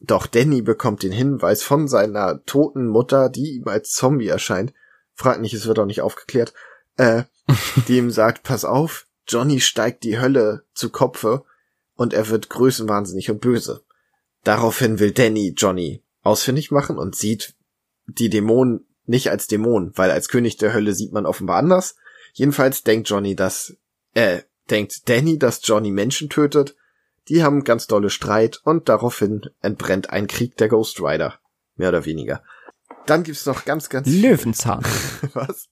Doch Danny bekommt den Hinweis von seiner toten Mutter, die ihm als Zombie erscheint. Fragt nicht, es wird auch nicht aufgeklärt. Äh, die ihm sagt, pass auf, Johnny steigt die Hölle zu Kopfe und er wird größenwahnsinnig und böse. Daraufhin will Danny Johnny ausfindig machen und sieht die Dämonen nicht als Dämonen, weil als König der Hölle sieht man offenbar anders. Jedenfalls denkt Johnny, dass, äh, denkt Danny, dass Johnny Menschen tötet. Die haben ganz dolle Streit und daraufhin entbrennt ein Krieg der Ghost Rider. Mehr oder weniger. Dann gibt's noch ganz, ganz Löwenzahn. Was?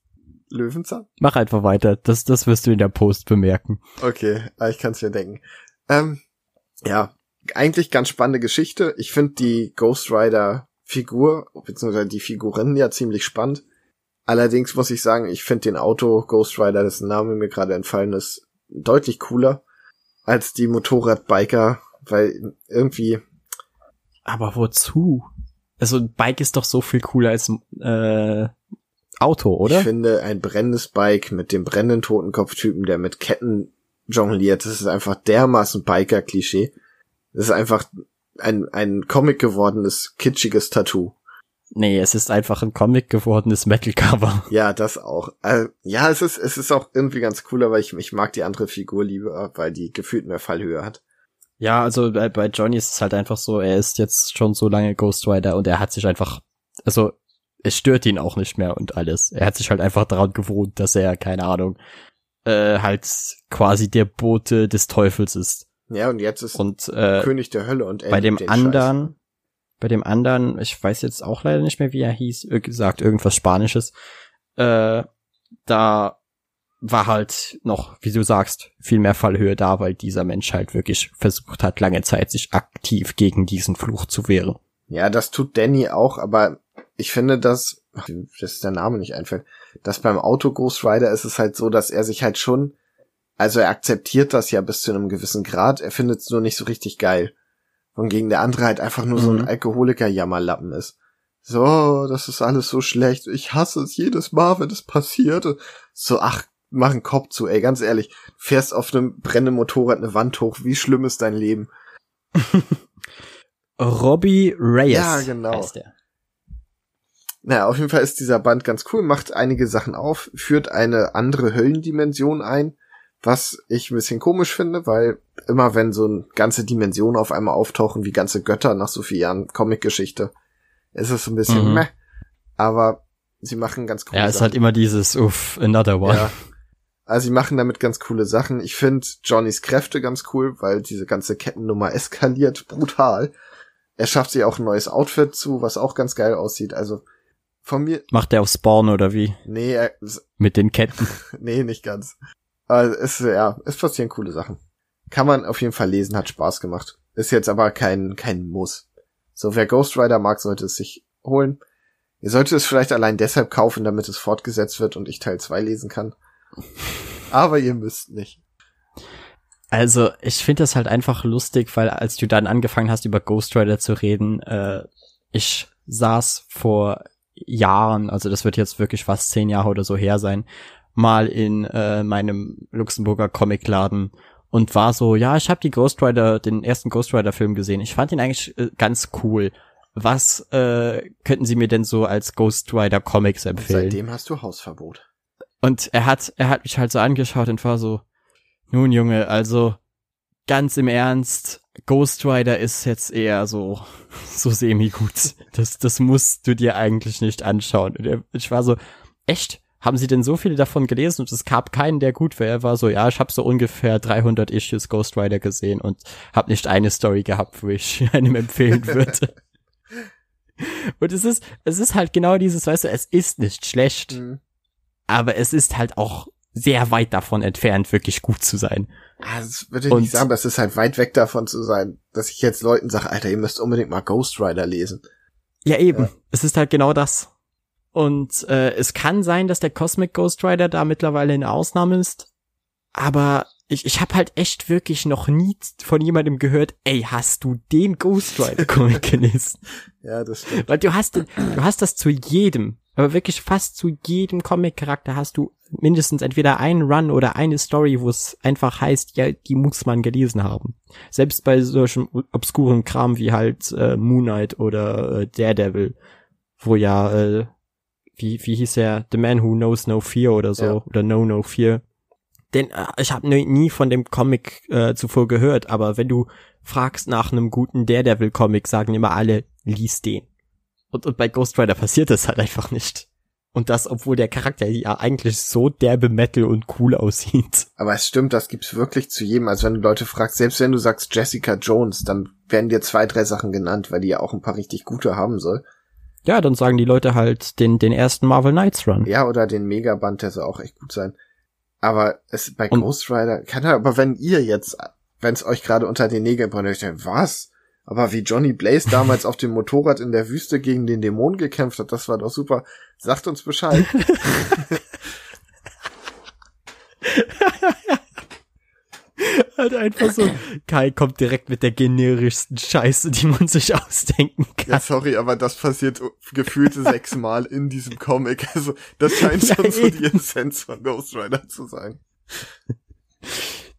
Löwenzahn? Mach einfach weiter. Das, das wirst du in der Post bemerken. Okay, ich kann's mir denken. Ähm, ja, eigentlich ganz spannende Geschichte. Ich finde die Ghost Rider Figur, beziehungsweise die Figuren ja ziemlich spannend. Allerdings muss ich sagen, ich finde den Auto Ghost Rider, dessen Name mir gerade entfallen ist, deutlich cooler als die Motorradbiker, weil irgendwie. Aber wozu? Also ein Bike ist doch so viel cooler als äh, Auto, oder? Ich finde ein brennendes Bike mit dem brennenden Totenkopftypen, der mit Ketten jongliert, das ist einfach dermaßen Biker-Klischee. Das ist einfach ein, ein Comic gewordenes, kitschiges Tattoo. Nee, es ist einfach ein Comic gewordenes Metal-Cover. Ja, das auch. Also, ja, es ist, es ist auch irgendwie ganz cool, aber ich, ich mag die andere Figur lieber, weil die gefühlt mehr Fallhöhe hat. Ja, also bei, bei Johnny ist es halt einfach so, er ist jetzt schon so lange Ghost Rider und er hat sich einfach, also es stört ihn auch nicht mehr und alles. Er hat sich halt einfach daran gewohnt, dass er, keine Ahnung, äh, halt quasi der Bote des Teufels ist. Ja, und jetzt ist und, äh, König der Hölle und bei dem anderen, Scheiß. bei dem anderen, ich weiß jetzt auch leider nicht mehr, wie er hieß, gesagt irgendwas Spanisches, äh, da war halt noch, wie du sagst, viel mehr Fallhöhe da, weil dieser Mensch halt wirklich versucht hat, lange Zeit sich aktiv gegen diesen Fluch zu wehren. Ja, das tut Danny auch, aber ich finde, dass, das ist der Name nicht einfällt, dass beim Auto Ghost Rider ist es halt so, dass er sich halt schon also er akzeptiert das ja bis zu einem gewissen Grad, er findet es nur nicht so richtig geil. Und gegen der andere halt einfach nur mhm. so ein mhm. Alkoholiker-Jammerlappen ist. So, das ist alles so schlecht. Ich hasse es jedes Mal, wenn es passiert. So, ach, mach einen Kopf zu, ey, ganz ehrlich. Fährst auf einem brennenden Motorrad eine Wand hoch. Wie schlimm ist dein Leben? Robbie Reyes. Ja, genau. Heißt der. Naja, auf jeden Fall ist dieser Band ganz cool, macht einige Sachen auf, führt eine andere Höllendimension ein was ich ein bisschen komisch finde, weil immer wenn so eine ganze Dimension auf einmal auftauchen, wie ganze Götter nach so vielen Jahren Comic-Geschichte, ist es ein bisschen mhm. meh. Aber sie machen ganz coole Ja, es ist halt immer dieses, uff, another one. Ja. Also sie machen damit ganz coole Sachen. Ich finde Johnnys Kräfte ganz cool, weil diese ganze Kettennummer eskaliert brutal. Er schafft sich auch ein neues Outfit zu, was auch ganz geil aussieht. Also von mir. Macht er auf Spawn oder wie? Nee, er, mit den Ketten. nee, nicht ganz. Also es, ja, es passieren coole Sachen. Kann man auf jeden Fall lesen, hat Spaß gemacht. Ist jetzt aber kein, kein Muss. So, wer Ghost Rider mag, sollte es sich holen. Ihr solltet es vielleicht allein deshalb kaufen, damit es fortgesetzt wird und ich Teil 2 lesen kann. Aber ihr müsst nicht. Also, ich finde das halt einfach lustig, weil als du dann angefangen hast, über Ghost Rider zu reden, äh, ich saß vor Jahren, also das wird jetzt wirklich fast zehn Jahre oder so her sein, mal in äh, meinem Luxemburger Comicladen und war so, ja, ich habe die Ghost Rider, den ersten Ghost Rider Film gesehen. Ich fand ihn eigentlich äh, ganz cool. Was äh, könnten Sie mir denn so als Ghost Rider Comics empfehlen? seitdem hast du Hausverbot. Und er hat, er hat mich halt so angeschaut und war so, nun Junge, also ganz im Ernst, Ghost Rider ist jetzt eher so, so semi-gut. Das, das musst du dir eigentlich nicht anschauen. Und ich war so, echt? haben sie denn so viele davon gelesen und es gab keinen, der gut war. Er war so, ja, ich habe so ungefähr 300 Issues Ghost Rider gesehen und habe nicht eine Story gehabt, wo ich einem empfehlen würde. und es ist, es ist halt genau dieses, weißt du, es ist nicht schlecht, mhm. Aber es ist halt auch sehr weit davon entfernt, wirklich gut zu sein. Also, das würde ich und, nicht sagen, das ist halt weit weg davon zu sein, dass ich jetzt Leuten sage, Alter, ihr müsst unbedingt mal Ghost Rider lesen. Ja, eben. Ja. Es ist halt genau das. Und äh, es kann sein, dass der Cosmic Ghost Rider da mittlerweile eine Ausnahme ist. Aber ich, ich habe halt echt wirklich noch nie von jemandem gehört, ey, hast du den Ghost Rider Comic gelesen? ja, das stimmt. Weil du hast, du hast das zu jedem, aber wirklich fast zu jedem Comic-Charakter hast du mindestens entweder einen Run oder eine Story, wo es einfach heißt, ja, die muss man gelesen haben. Selbst bei solchen obskuren Kram wie halt äh, Moon Knight oder äh, Daredevil, wo ja, äh, wie, wie hieß er, The Man Who Knows No Fear oder so, Ja. oder No No Fear. Den, äh, ich habe nie von dem Comic äh, zuvor gehört, aber wenn du fragst nach einem guten Daredevil-Comic, sagen immer alle, lies den. Und, und bei Ghost Rider passiert das halt einfach nicht. Und das, obwohl der Charakter ja eigentlich so derbe Metal und cool aussieht. Aber es stimmt, das gibt's wirklich zu jedem. Also wenn du Leute fragst, selbst wenn du sagst Jessica Jones, dann werden dir zwei, drei Sachen genannt, weil die ja auch ein paar richtig gute haben soll. Ja, dann sagen die Leute halt den, den ersten Marvel Knights Run. Ja, oder den Megaband, der soll auch echt gut sein. Aber es bei Und- Ghost Rider, kann er, aber wenn ihr jetzt, wenn es euch gerade unter den Nägeln brennt, euch denkt, was? Aber wie Johnny Blaze damals auf dem Motorrad in der Wüste gegen den Dämon gekämpft hat, das war doch super. Sagt uns Bescheid. Halt einfach so. Kai kommt direkt mit der generischsten Scheiße, die man sich ausdenken kann. Ja, sorry, aber das passiert gefühlte sechsmal in diesem Comic. Also, das scheint schon so eben. die Essenz von Ghost Rider zu sein.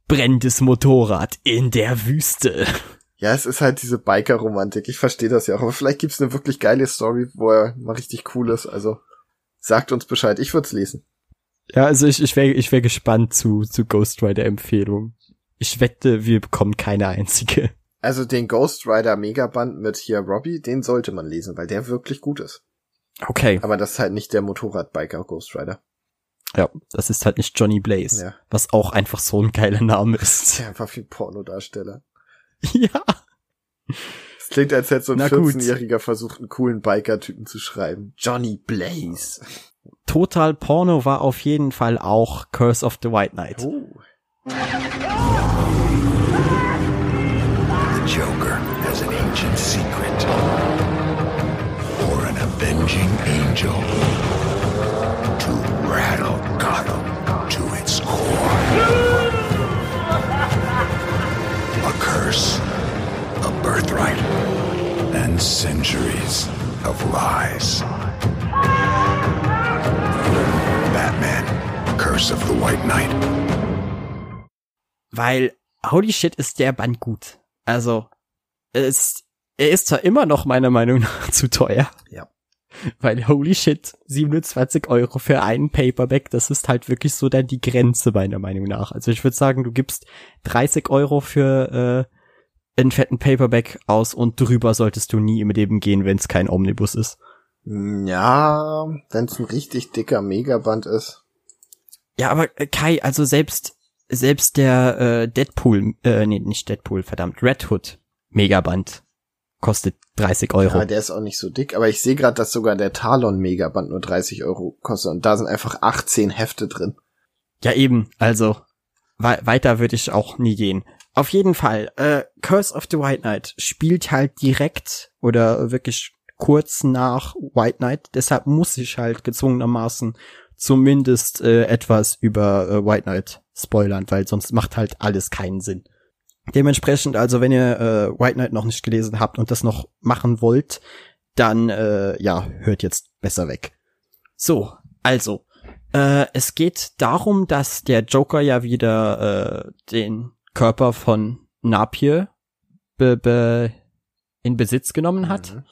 Brennendes Motorrad in der Wüste. Ja, es ist halt diese Biker-Romantik. Ich verstehe das ja auch. Aber vielleicht gibt's eine wirklich geile Story, wo er mal richtig cool ist. Also, sagt uns Bescheid. Ich würde lesen. Ja, also ich, ich wäre ich wär gespannt zu, zu Ghost Rider Empfehlungen. Ich wette, wir bekommen keine einzige. Also, den Ghost Rider Megaband mit hier Robbie, den sollte man lesen, weil der wirklich gut ist. Okay. Aber das ist halt nicht der Motorradbiker Ghost Rider. Ja, das ist halt nicht Johnny Blaze. Ja. Was auch einfach so ein geiler Name ist. Der einfach ein Pornodarsteller. ja. Es klingt, als hätte so ein Na gut. 14-Jähriger versucht, einen coolen Biker-Typen zu schreiben. Johnny Blaze. Total Porno war auf jeden Fall auch Curse of the White Knight. Oh. The Joker has an ancient secret. Or an avenging angel. To rattle Gotham to its core. Curse. A birthright. And centuries of lies. Batman. Curse of the White Knight. Weil, holy shit, ist der Band gut. Also, es, er ist zwar immer noch meiner Meinung nach zu teuer. Ja. Weil, holy shit, 27 Euro für einen Paperback, das ist halt wirklich so dann die Grenze meiner Meinung nach. Also ich würde sagen, du gibst 30 Euro für äh, einen fetten Paperback aus und drüber solltest du nie im Leben gehen, wenn es kein Omnibus ist. Ja, wenn es ein richtig dicker Megaband ist. Ja, aber äh, Kai, also selbst selbst der äh, Deadpool, äh, nee, nicht Deadpool, verdammt, Red Hood Megaband kostet 30 Euro. Ja, der ist auch nicht so dick. Aber ich sehe gerade, dass sogar der Talon Megaband nur 30 Euro kostet. Und da sind einfach 18 Hefte drin. Ja, eben, also wei- weiter würde ich auch nie gehen. Auf jeden Fall, äh, Curse of the White Knight spielt halt direkt oder wirklich kurz nach White Knight, deshalb muss ich halt gezwungenermaßen zumindest äh, etwas über äh, White Knight spoilern, weil sonst macht halt alles keinen Sinn. Dementsprechend, also wenn ihr äh, White Knight noch nicht gelesen habt und das noch machen wollt, dann äh, ja, hört jetzt besser weg. So, also, äh, es geht darum, dass der Joker ja wieder äh, den Körper von Napier be be in Besitz genommen hat. Mhm.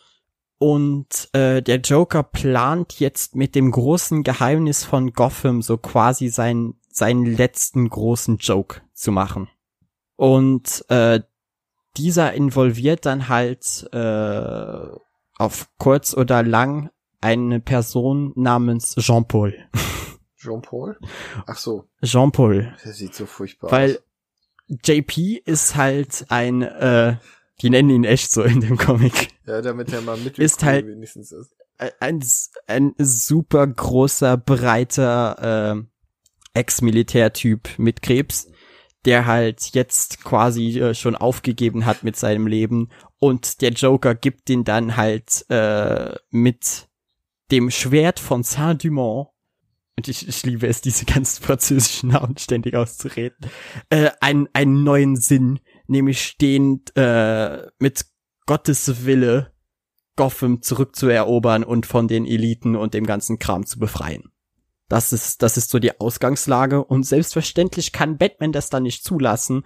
Und äh, der Joker plant jetzt mit dem großen Geheimnis von Gotham so quasi seinen seinen letzten großen Joke zu machen. Und äh, dieser involviert dann halt äh, auf kurz oder lang eine Person namens Jean-Paul. Jean-Paul? Ach so, Jean-Paul. der sieht so furchtbar Weil aus. JP ist halt ein, äh, die nennen ihn echt so in dem Comic. Ja, damit er mal mit ist halt- wenigstens ist. ein, ein super großer, breiter äh, Ex-Militärtyp mit Krebs, der halt jetzt quasi äh, schon aufgegeben hat mit seinem Leben und der Joker gibt ihn dann halt äh, mit dem Schwert von Saint-Dumont und ich, ich liebe es, diese ganzen französischen Namen ständig auszureden, äh, einen, einen neuen Sinn, nämlich stehend äh, mit Gottes Wille Gotham zurückzuerobern und von den Eliten und dem ganzen Kram zu befreien. Das ist, das ist so die Ausgangslage. Und selbstverständlich kann Batman das dann nicht zulassen.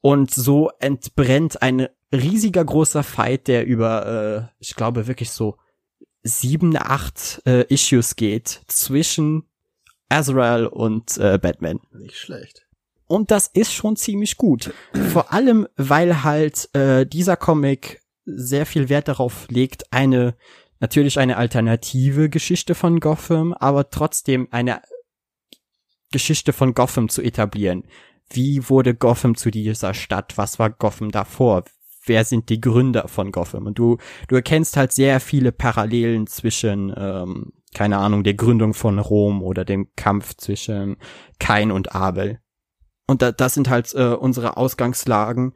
Und so entbrennt ein riesiger großer Fight, der über, äh, ich glaube wirklich so sieben, acht äh, Issues geht zwischen Azrael und äh, Batman. Nicht schlecht. Und das ist schon ziemlich gut. Vor allem, weil halt äh, dieser Comic sehr viel Wert darauf legt, eine natürlich eine alternative Geschichte von Gotham, aber trotzdem eine Geschichte von Gotham zu etablieren. Wie wurde Gotham zu dieser Stadt? Was war Gotham davor? Wer sind die Gründer von Gotham? Und du, du erkennst halt sehr viele Parallelen zwischen, ähm, keine Ahnung, der Gründung von Rom oder dem Kampf zwischen Kain und Abel. Und da, das sind halt äh, unsere Ausgangslagen.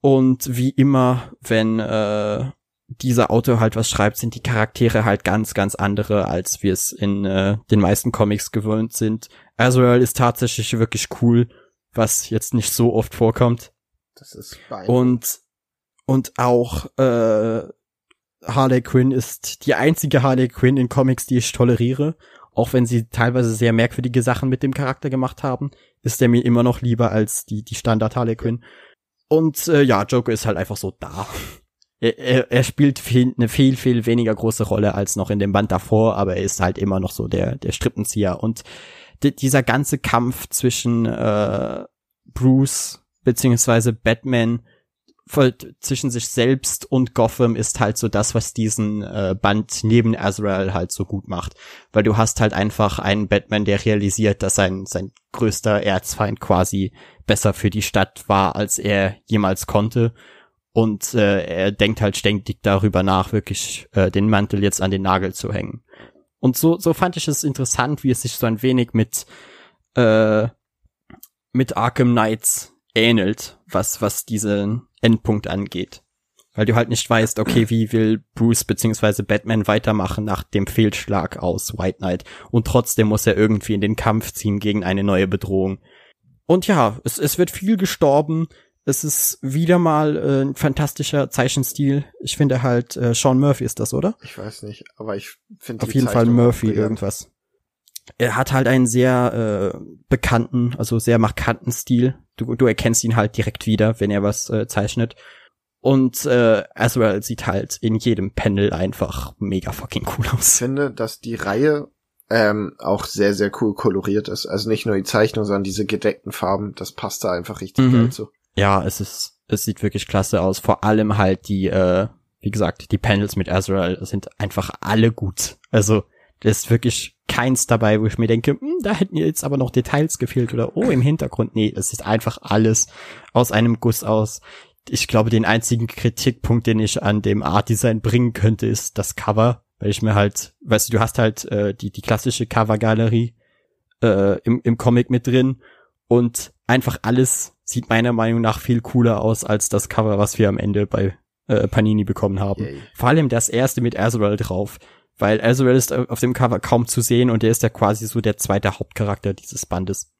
Und wie immer, wenn äh, dieser Autor halt was schreibt, sind die Charaktere halt ganz, ganz andere, als wir es in äh, den meisten Comics gewöhnt sind. Azrael ist tatsächlich wirklich cool, was jetzt nicht so oft vorkommt. Das ist beide. Und und auch äh, Harley Quinn ist die einzige Harley Quinn in Comics, die ich toleriere. Auch wenn sie teilweise sehr merkwürdige Sachen mit dem Charakter gemacht haben, ist er mir immer noch lieber als die, die Standard Harley Quinn. Und äh, ja, Joker ist halt einfach so da. Er, er, er spielt viel, eine viel, viel weniger große Rolle als noch in dem Band davor, aber er ist halt immer noch so der, der Strippenzieher. Und dieser ganze Kampf zwischen äh, Bruce beziehungsweise Batman zwischen sich selbst und Gotham ist halt so das, was diesen äh, Band neben Azrael halt so gut macht. Weil du hast halt einfach einen Batman, der realisiert, dass sein, sein größter Erzfeind quasi besser für die Stadt war, als er jemals konnte. Und äh, er denkt halt ständig darüber nach, wirklich äh, den Mantel jetzt an den Nagel zu hängen. Und so, so fand ich es interessant, wie es sich so ein wenig mit, äh, mit Arkham Knights ähnelt, was, was diesen Endpunkt angeht. Weil du halt nicht weißt, okay, wie will Bruce beziehungsweise Batman weitermachen nach dem Fehlschlag aus White Knight. Und trotzdem muss er irgendwie in den Kampf ziehen gegen eine neue Bedrohung. Und ja, es, es wird viel gestorben. Es ist wieder mal äh, ein fantastischer Zeichenstil. Ich finde halt, äh, Sean Murphy ist das, oder? Ich weiß nicht, aber ich finde Auf jeden Fall Murphy irgendwas. Er hat halt einen sehr äh, bekannten, also sehr markanten Stil. Du, du erkennst ihn halt direkt wieder, wenn er was äh, zeichnet. Und äh, Azrael sieht halt in jedem Panel einfach mega fucking cool aus. Ich finde, dass die Reihe ähm, auch sehr, sehr cool koloriert ist. Also nicht nur die Zeichnung, sondern diese gedeckten Farben, das passt da einfach richtig Mhm. geil zu. Ja, es ist, es sieht wirklich klasse aus. Vor allem halt die, äh, wie gesagt, die Panels mit Azrael sind einfach alle gut. Also, da ist wirklich keins dabei, wo ich mir denke, hm, da hätten jetzt aber noch Details gefehlt oder oh, im Hintergrund. Nee, es sieht einfach alles aus einem Guss aus. Ich glaube, den einzigen Kritikpunkt, den ich an dem Art Design bringen könnte, ist das Cover, weil ich mir halt, weißt du, du hast halt äh, die die klassische Covergalerie äh, im im Comic mit drin und einfach alles sieht meiner Meinung nach viel cooler aus als das Cover, was wir am Ende bei äh, Panini bekommen haben. Yay. Vor allem das erste mit Azrael drauf, weil Azrael ist auf dem Cover kaum zu sehen und er ist ja quasi so der zweite Hauptcharakter dieses Bandes.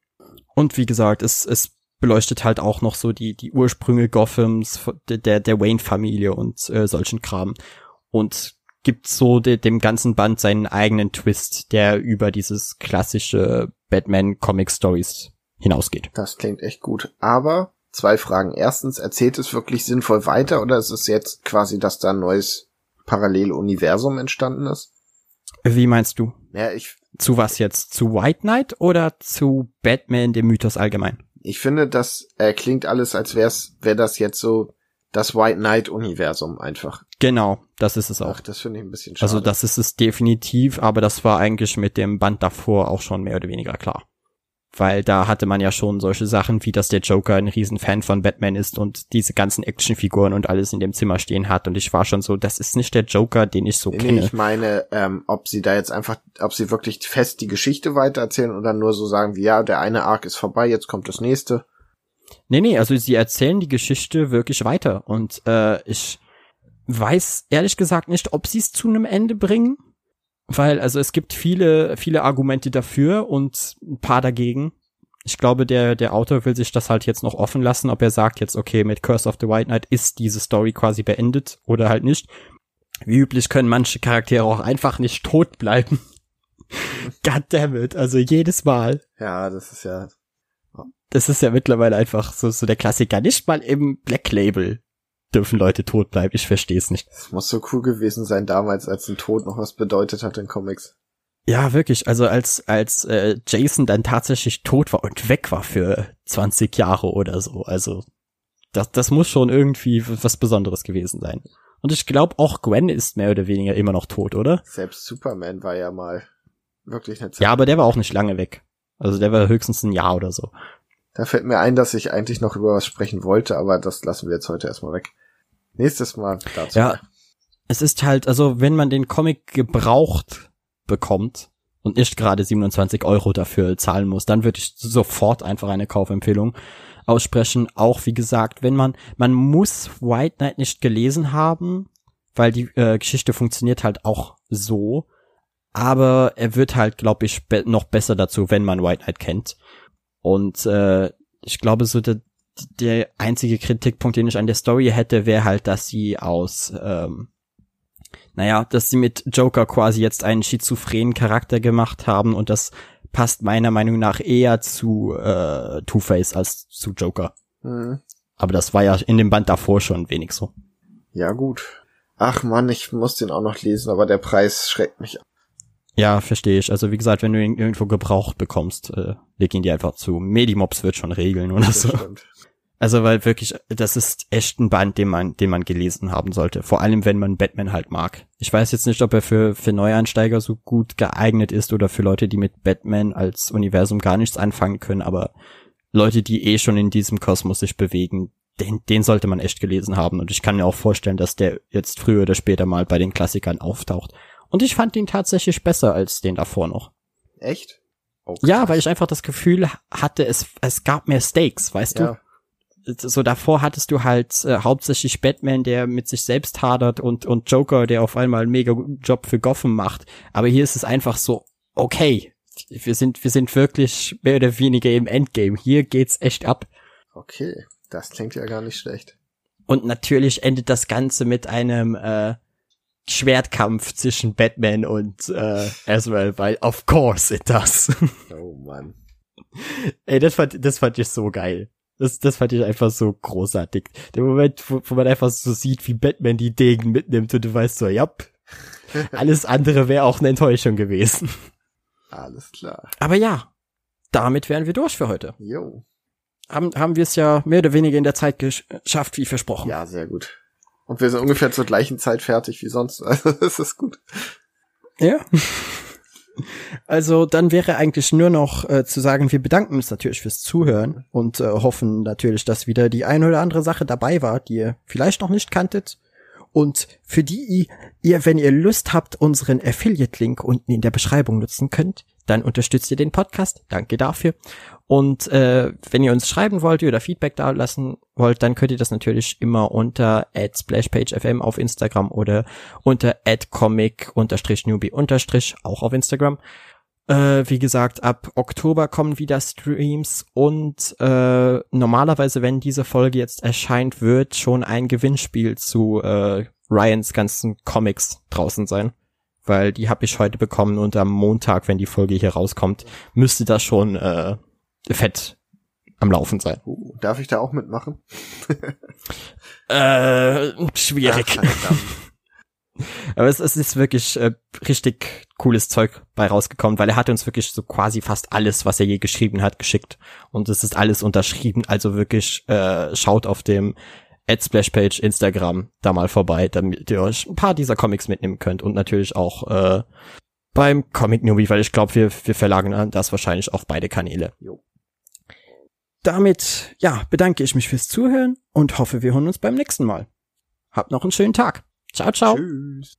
Und wie gesagt, es, es beleuchtet halt auch noch so die, die Ursprünge Gothams, der, der Wayne-Familie und äh, solchen Kram. Und gibt so de, dem ganzen Band seinen eigenen Twist, der über dieses klassische Batman-Comic-Stories hinausgeht. Das klingt echt gut. Aber zwei Fragen. Erstens, erzählt es wirklich sinnvoll weiter oder ist es jetzt quasi, dass da ein neues Paralleluniversum entstanden ist? Wie meinst du? Ja, ich, Zu was jetzt? Zu White Knight oder zu Batman, dem Mythos allgemein? ich finde, das äh, klingt alles, als wär's, wäre das jetzt so das White Knight Universum einfach. Genau, das ist es auch. Ach, das finde ich ein bisschen schade. Also das ist es definitiv, aber das war eigentlich mit dem Band davor auch schon mehr oder weniger klar. Weil da hatte man ja schon solche Sachen, wie dass der Joker ein Riesenfan von Batman ist und diese ganzen Actionfiguren und alles in dem Zimmer stehen hat. Und ich war schon so, das ist nicht der Joker, den ich so Nee, kenne. ich meine, ähm, ob sie da jetzt einfach, ob sie wirklich fest die Geschichte weitererzählen oder nur so sagen wie, ja, der eine Arc ist vorbei, jetzt kommt das nächste. Nee, nee, also sie erzählen die Geschichte wirklich weiter. Und äh, ich weiß ehrlich gesagt nicht, ob sie es zu einem Ende bringen. Weil, also es gibt viele, viele Argumente dafür und ein paar dagegen. Ich glaube, der, der Autor will sich das halt jetzt noch offen lassen, ob er sagt jetzt, okay, mit Curse of the White Knight ist diese Story quasi beendet oder halt nicht. Wie üblich können manche Charaktere auch einfach nicht tot bleiben. Goddammit, also jedes Mal. Ja, das ist ja. Das ist ja mittlerweile einfach so, so der Klassiker. Nicht mal im Black Label dürfen Leute tot bleiben. Ich verstehe es nicht. Es muss so cool gewesen sein damals, als ein Tod noch was bedeutet hat in Comics. Ja, wirklich. Also als als äh, Jason dann tatsächlich tot war und weg war für 20 Jahre oder so. Also das, das muss schon irgendwie was Besonderes gewesen sein. Und ich glaube auch Gwen ist mehr oder weniger immer noch tot, oder? Selbst Superman war ja mal wirklich eine Zeit. Ja, aber der war auch nicht lange weg. Also der war höchstens ein Jahr oder so. Da fällt mir ein, dass ich eigentlich noch über was sprechen wollte, aber das lassen wir jetzt heute erstmal weg. Nächstes Mal dazu. Ja. Es ist halt, also wenn man den Comic gebraucht bekommt und nicht gerade 27 Euro dafür zahlen muss, dann würde ich sofort einfach eine Kaufempfehlung aussprechen. Auch wie gesagt, wenn man, man muss White Knight nicht gelesen haben, weil die äh, Geschichte funktioniert halt auch so. Aber er wird halt, glaube ich, be noch besser dazu, wenn man White Knight kennt. Und äh, ich glaube, so der, der einzige Kritikpunkt, den ich an der Story hätte, wäre halt, dass sie aus, ähm, naja, dass sie mit Joker quasi jetzt einen schizophrenen Charakter gemacht haben und das passt meiner Meinung nach eher zu äh, Two-Face als zu Joker. Mhm. Aber das war ja in dem Band davor schon wenig so. Ja, gut. Ach man, ich muss den auch noch lesen, aber der Preis schreckt mich ab. Ja, verstehe ich. Also wie gesagt, wenn du ihn irgendwo gebraucht bekommst, äh, leg ihn dir einfach zu. Medimobs wird schon regeln oder Das so. stimmt. Also weil wirklich, das ist echt ein Band, den man, den man gelesen haben sollte. Vor allem, wenn man Batman halt mag. Ich weiß jetzt nicht, ob er für, für Neueinsteiger so gut geeignet ist oder für Leute, die mit Batman als Universum gar nichts anfangen können, aber Leute, die eh schon in diesem Kosmos sich bewegen, den, den sollte man echt gelesen haben. Und ich kann mir auch vorstellen, dass der jetzt früher oder später mal bei den Klassikern auftaucht. Und ich fand ihn tatsächlich besser als den davor noch. Echt? Oh, Ja, weil ich einfach das Gefühl hatte, es, es gab mehr Stakes, weißt du? So davor hattest du halt äh, hauptsächlich Batman, der mit sich selbst hadert und und Joker, der auf einmal einen mega Job für Gotham macht. Aber hier ist es einfach so, okay, wir sind wir sind wirklich mehr oder weniger im Endgame. Hier geht's echt ab. Okay, das klingt ja gar nicht schlecht. Und natürlich endet das Ganze mit einem äh, Schwertkampf zwischen Batman und äh, Azrael, weil of course it does. Oh Mann. Ey, das fand, das fand ich so geil. Das, das fand ich einfach so großartig. Der Moment, wo, wo man einfach so sieht, wie Batman die Degen mitnimmt und du weißt so, ja, alles andere wäre auch eine Enttäuschung gewesen. Alles klar. Aber ja, damit wären wir durch für heute. Jo. Haben, haben wir es ja mehr oder weniger in der Zeit gesch- geschafft, wie versprochen. Ja, sehr gut. Und wir sind ungefähr zur gleichen Zeit fertig wie sonst. Also das ist gut. Ja. Also dann wäre eigentlich nur noch äh, zu sagen, wir bedanken uns natürlich fürs Zuhören und äh, hoffen natürlich, dass wieder die eine oder andere Sache dabei war, die ihr vielleicht noch nicht kanntet. Und für die ihr, wenn ihr Lust habt, unseren Affiliate-Link unten in der Beschreibung nutzen könnt, dann unterstützt ihr den Podcast. Danke dafür. Und äh, wenn ihr uns schreiben wollt oder Feedback da lassen wollt, dann könnt ihr das natürlich immer unter @splashpagefm auf Instagram oder unter @comic_newbie auch auf Instagram. Äh, wie gesagt, ab Oktober kommen wieder Streams und äh, normalerweise, wenn diese Folge jetzt erscheint, wird schon ein Gewinnspiel zu äh, Ryans ganzen Comics draußen sein. Weil die habe ich heute bekommen und am Montag, wenn die Folge hier rauskommt, müsste das schon äh, fett am Laufen sein. Uh, darf ich da auch mitmachen? Äh, schwierig. Ach. Aber es, es ist wirklich äh, richtig cooles Zeug bei rausgekommen, weil er hat uns wirklich so quasi fast alles, was er je geschrieben hat, geschickt. Und es ist alles unterschrieben. Also wirklich äh, schaut auf dem Splash-Page Instagram da mal vorbei, damit ihr euch ein paar dieser Comics mitnehmen könnt. Und natürlich auch äh, beim Comic Newbie, weil ich glaube, wir, wir verlagern das wahrscheinlich auf beide Kanäle. Jo. Damit, ja, bedanke ich mich fürs Zuhören und hoffe, wir hören uns beim nächsten Mal. Habt noch einen schönen Tag. Ciao, ciao. Tschüss.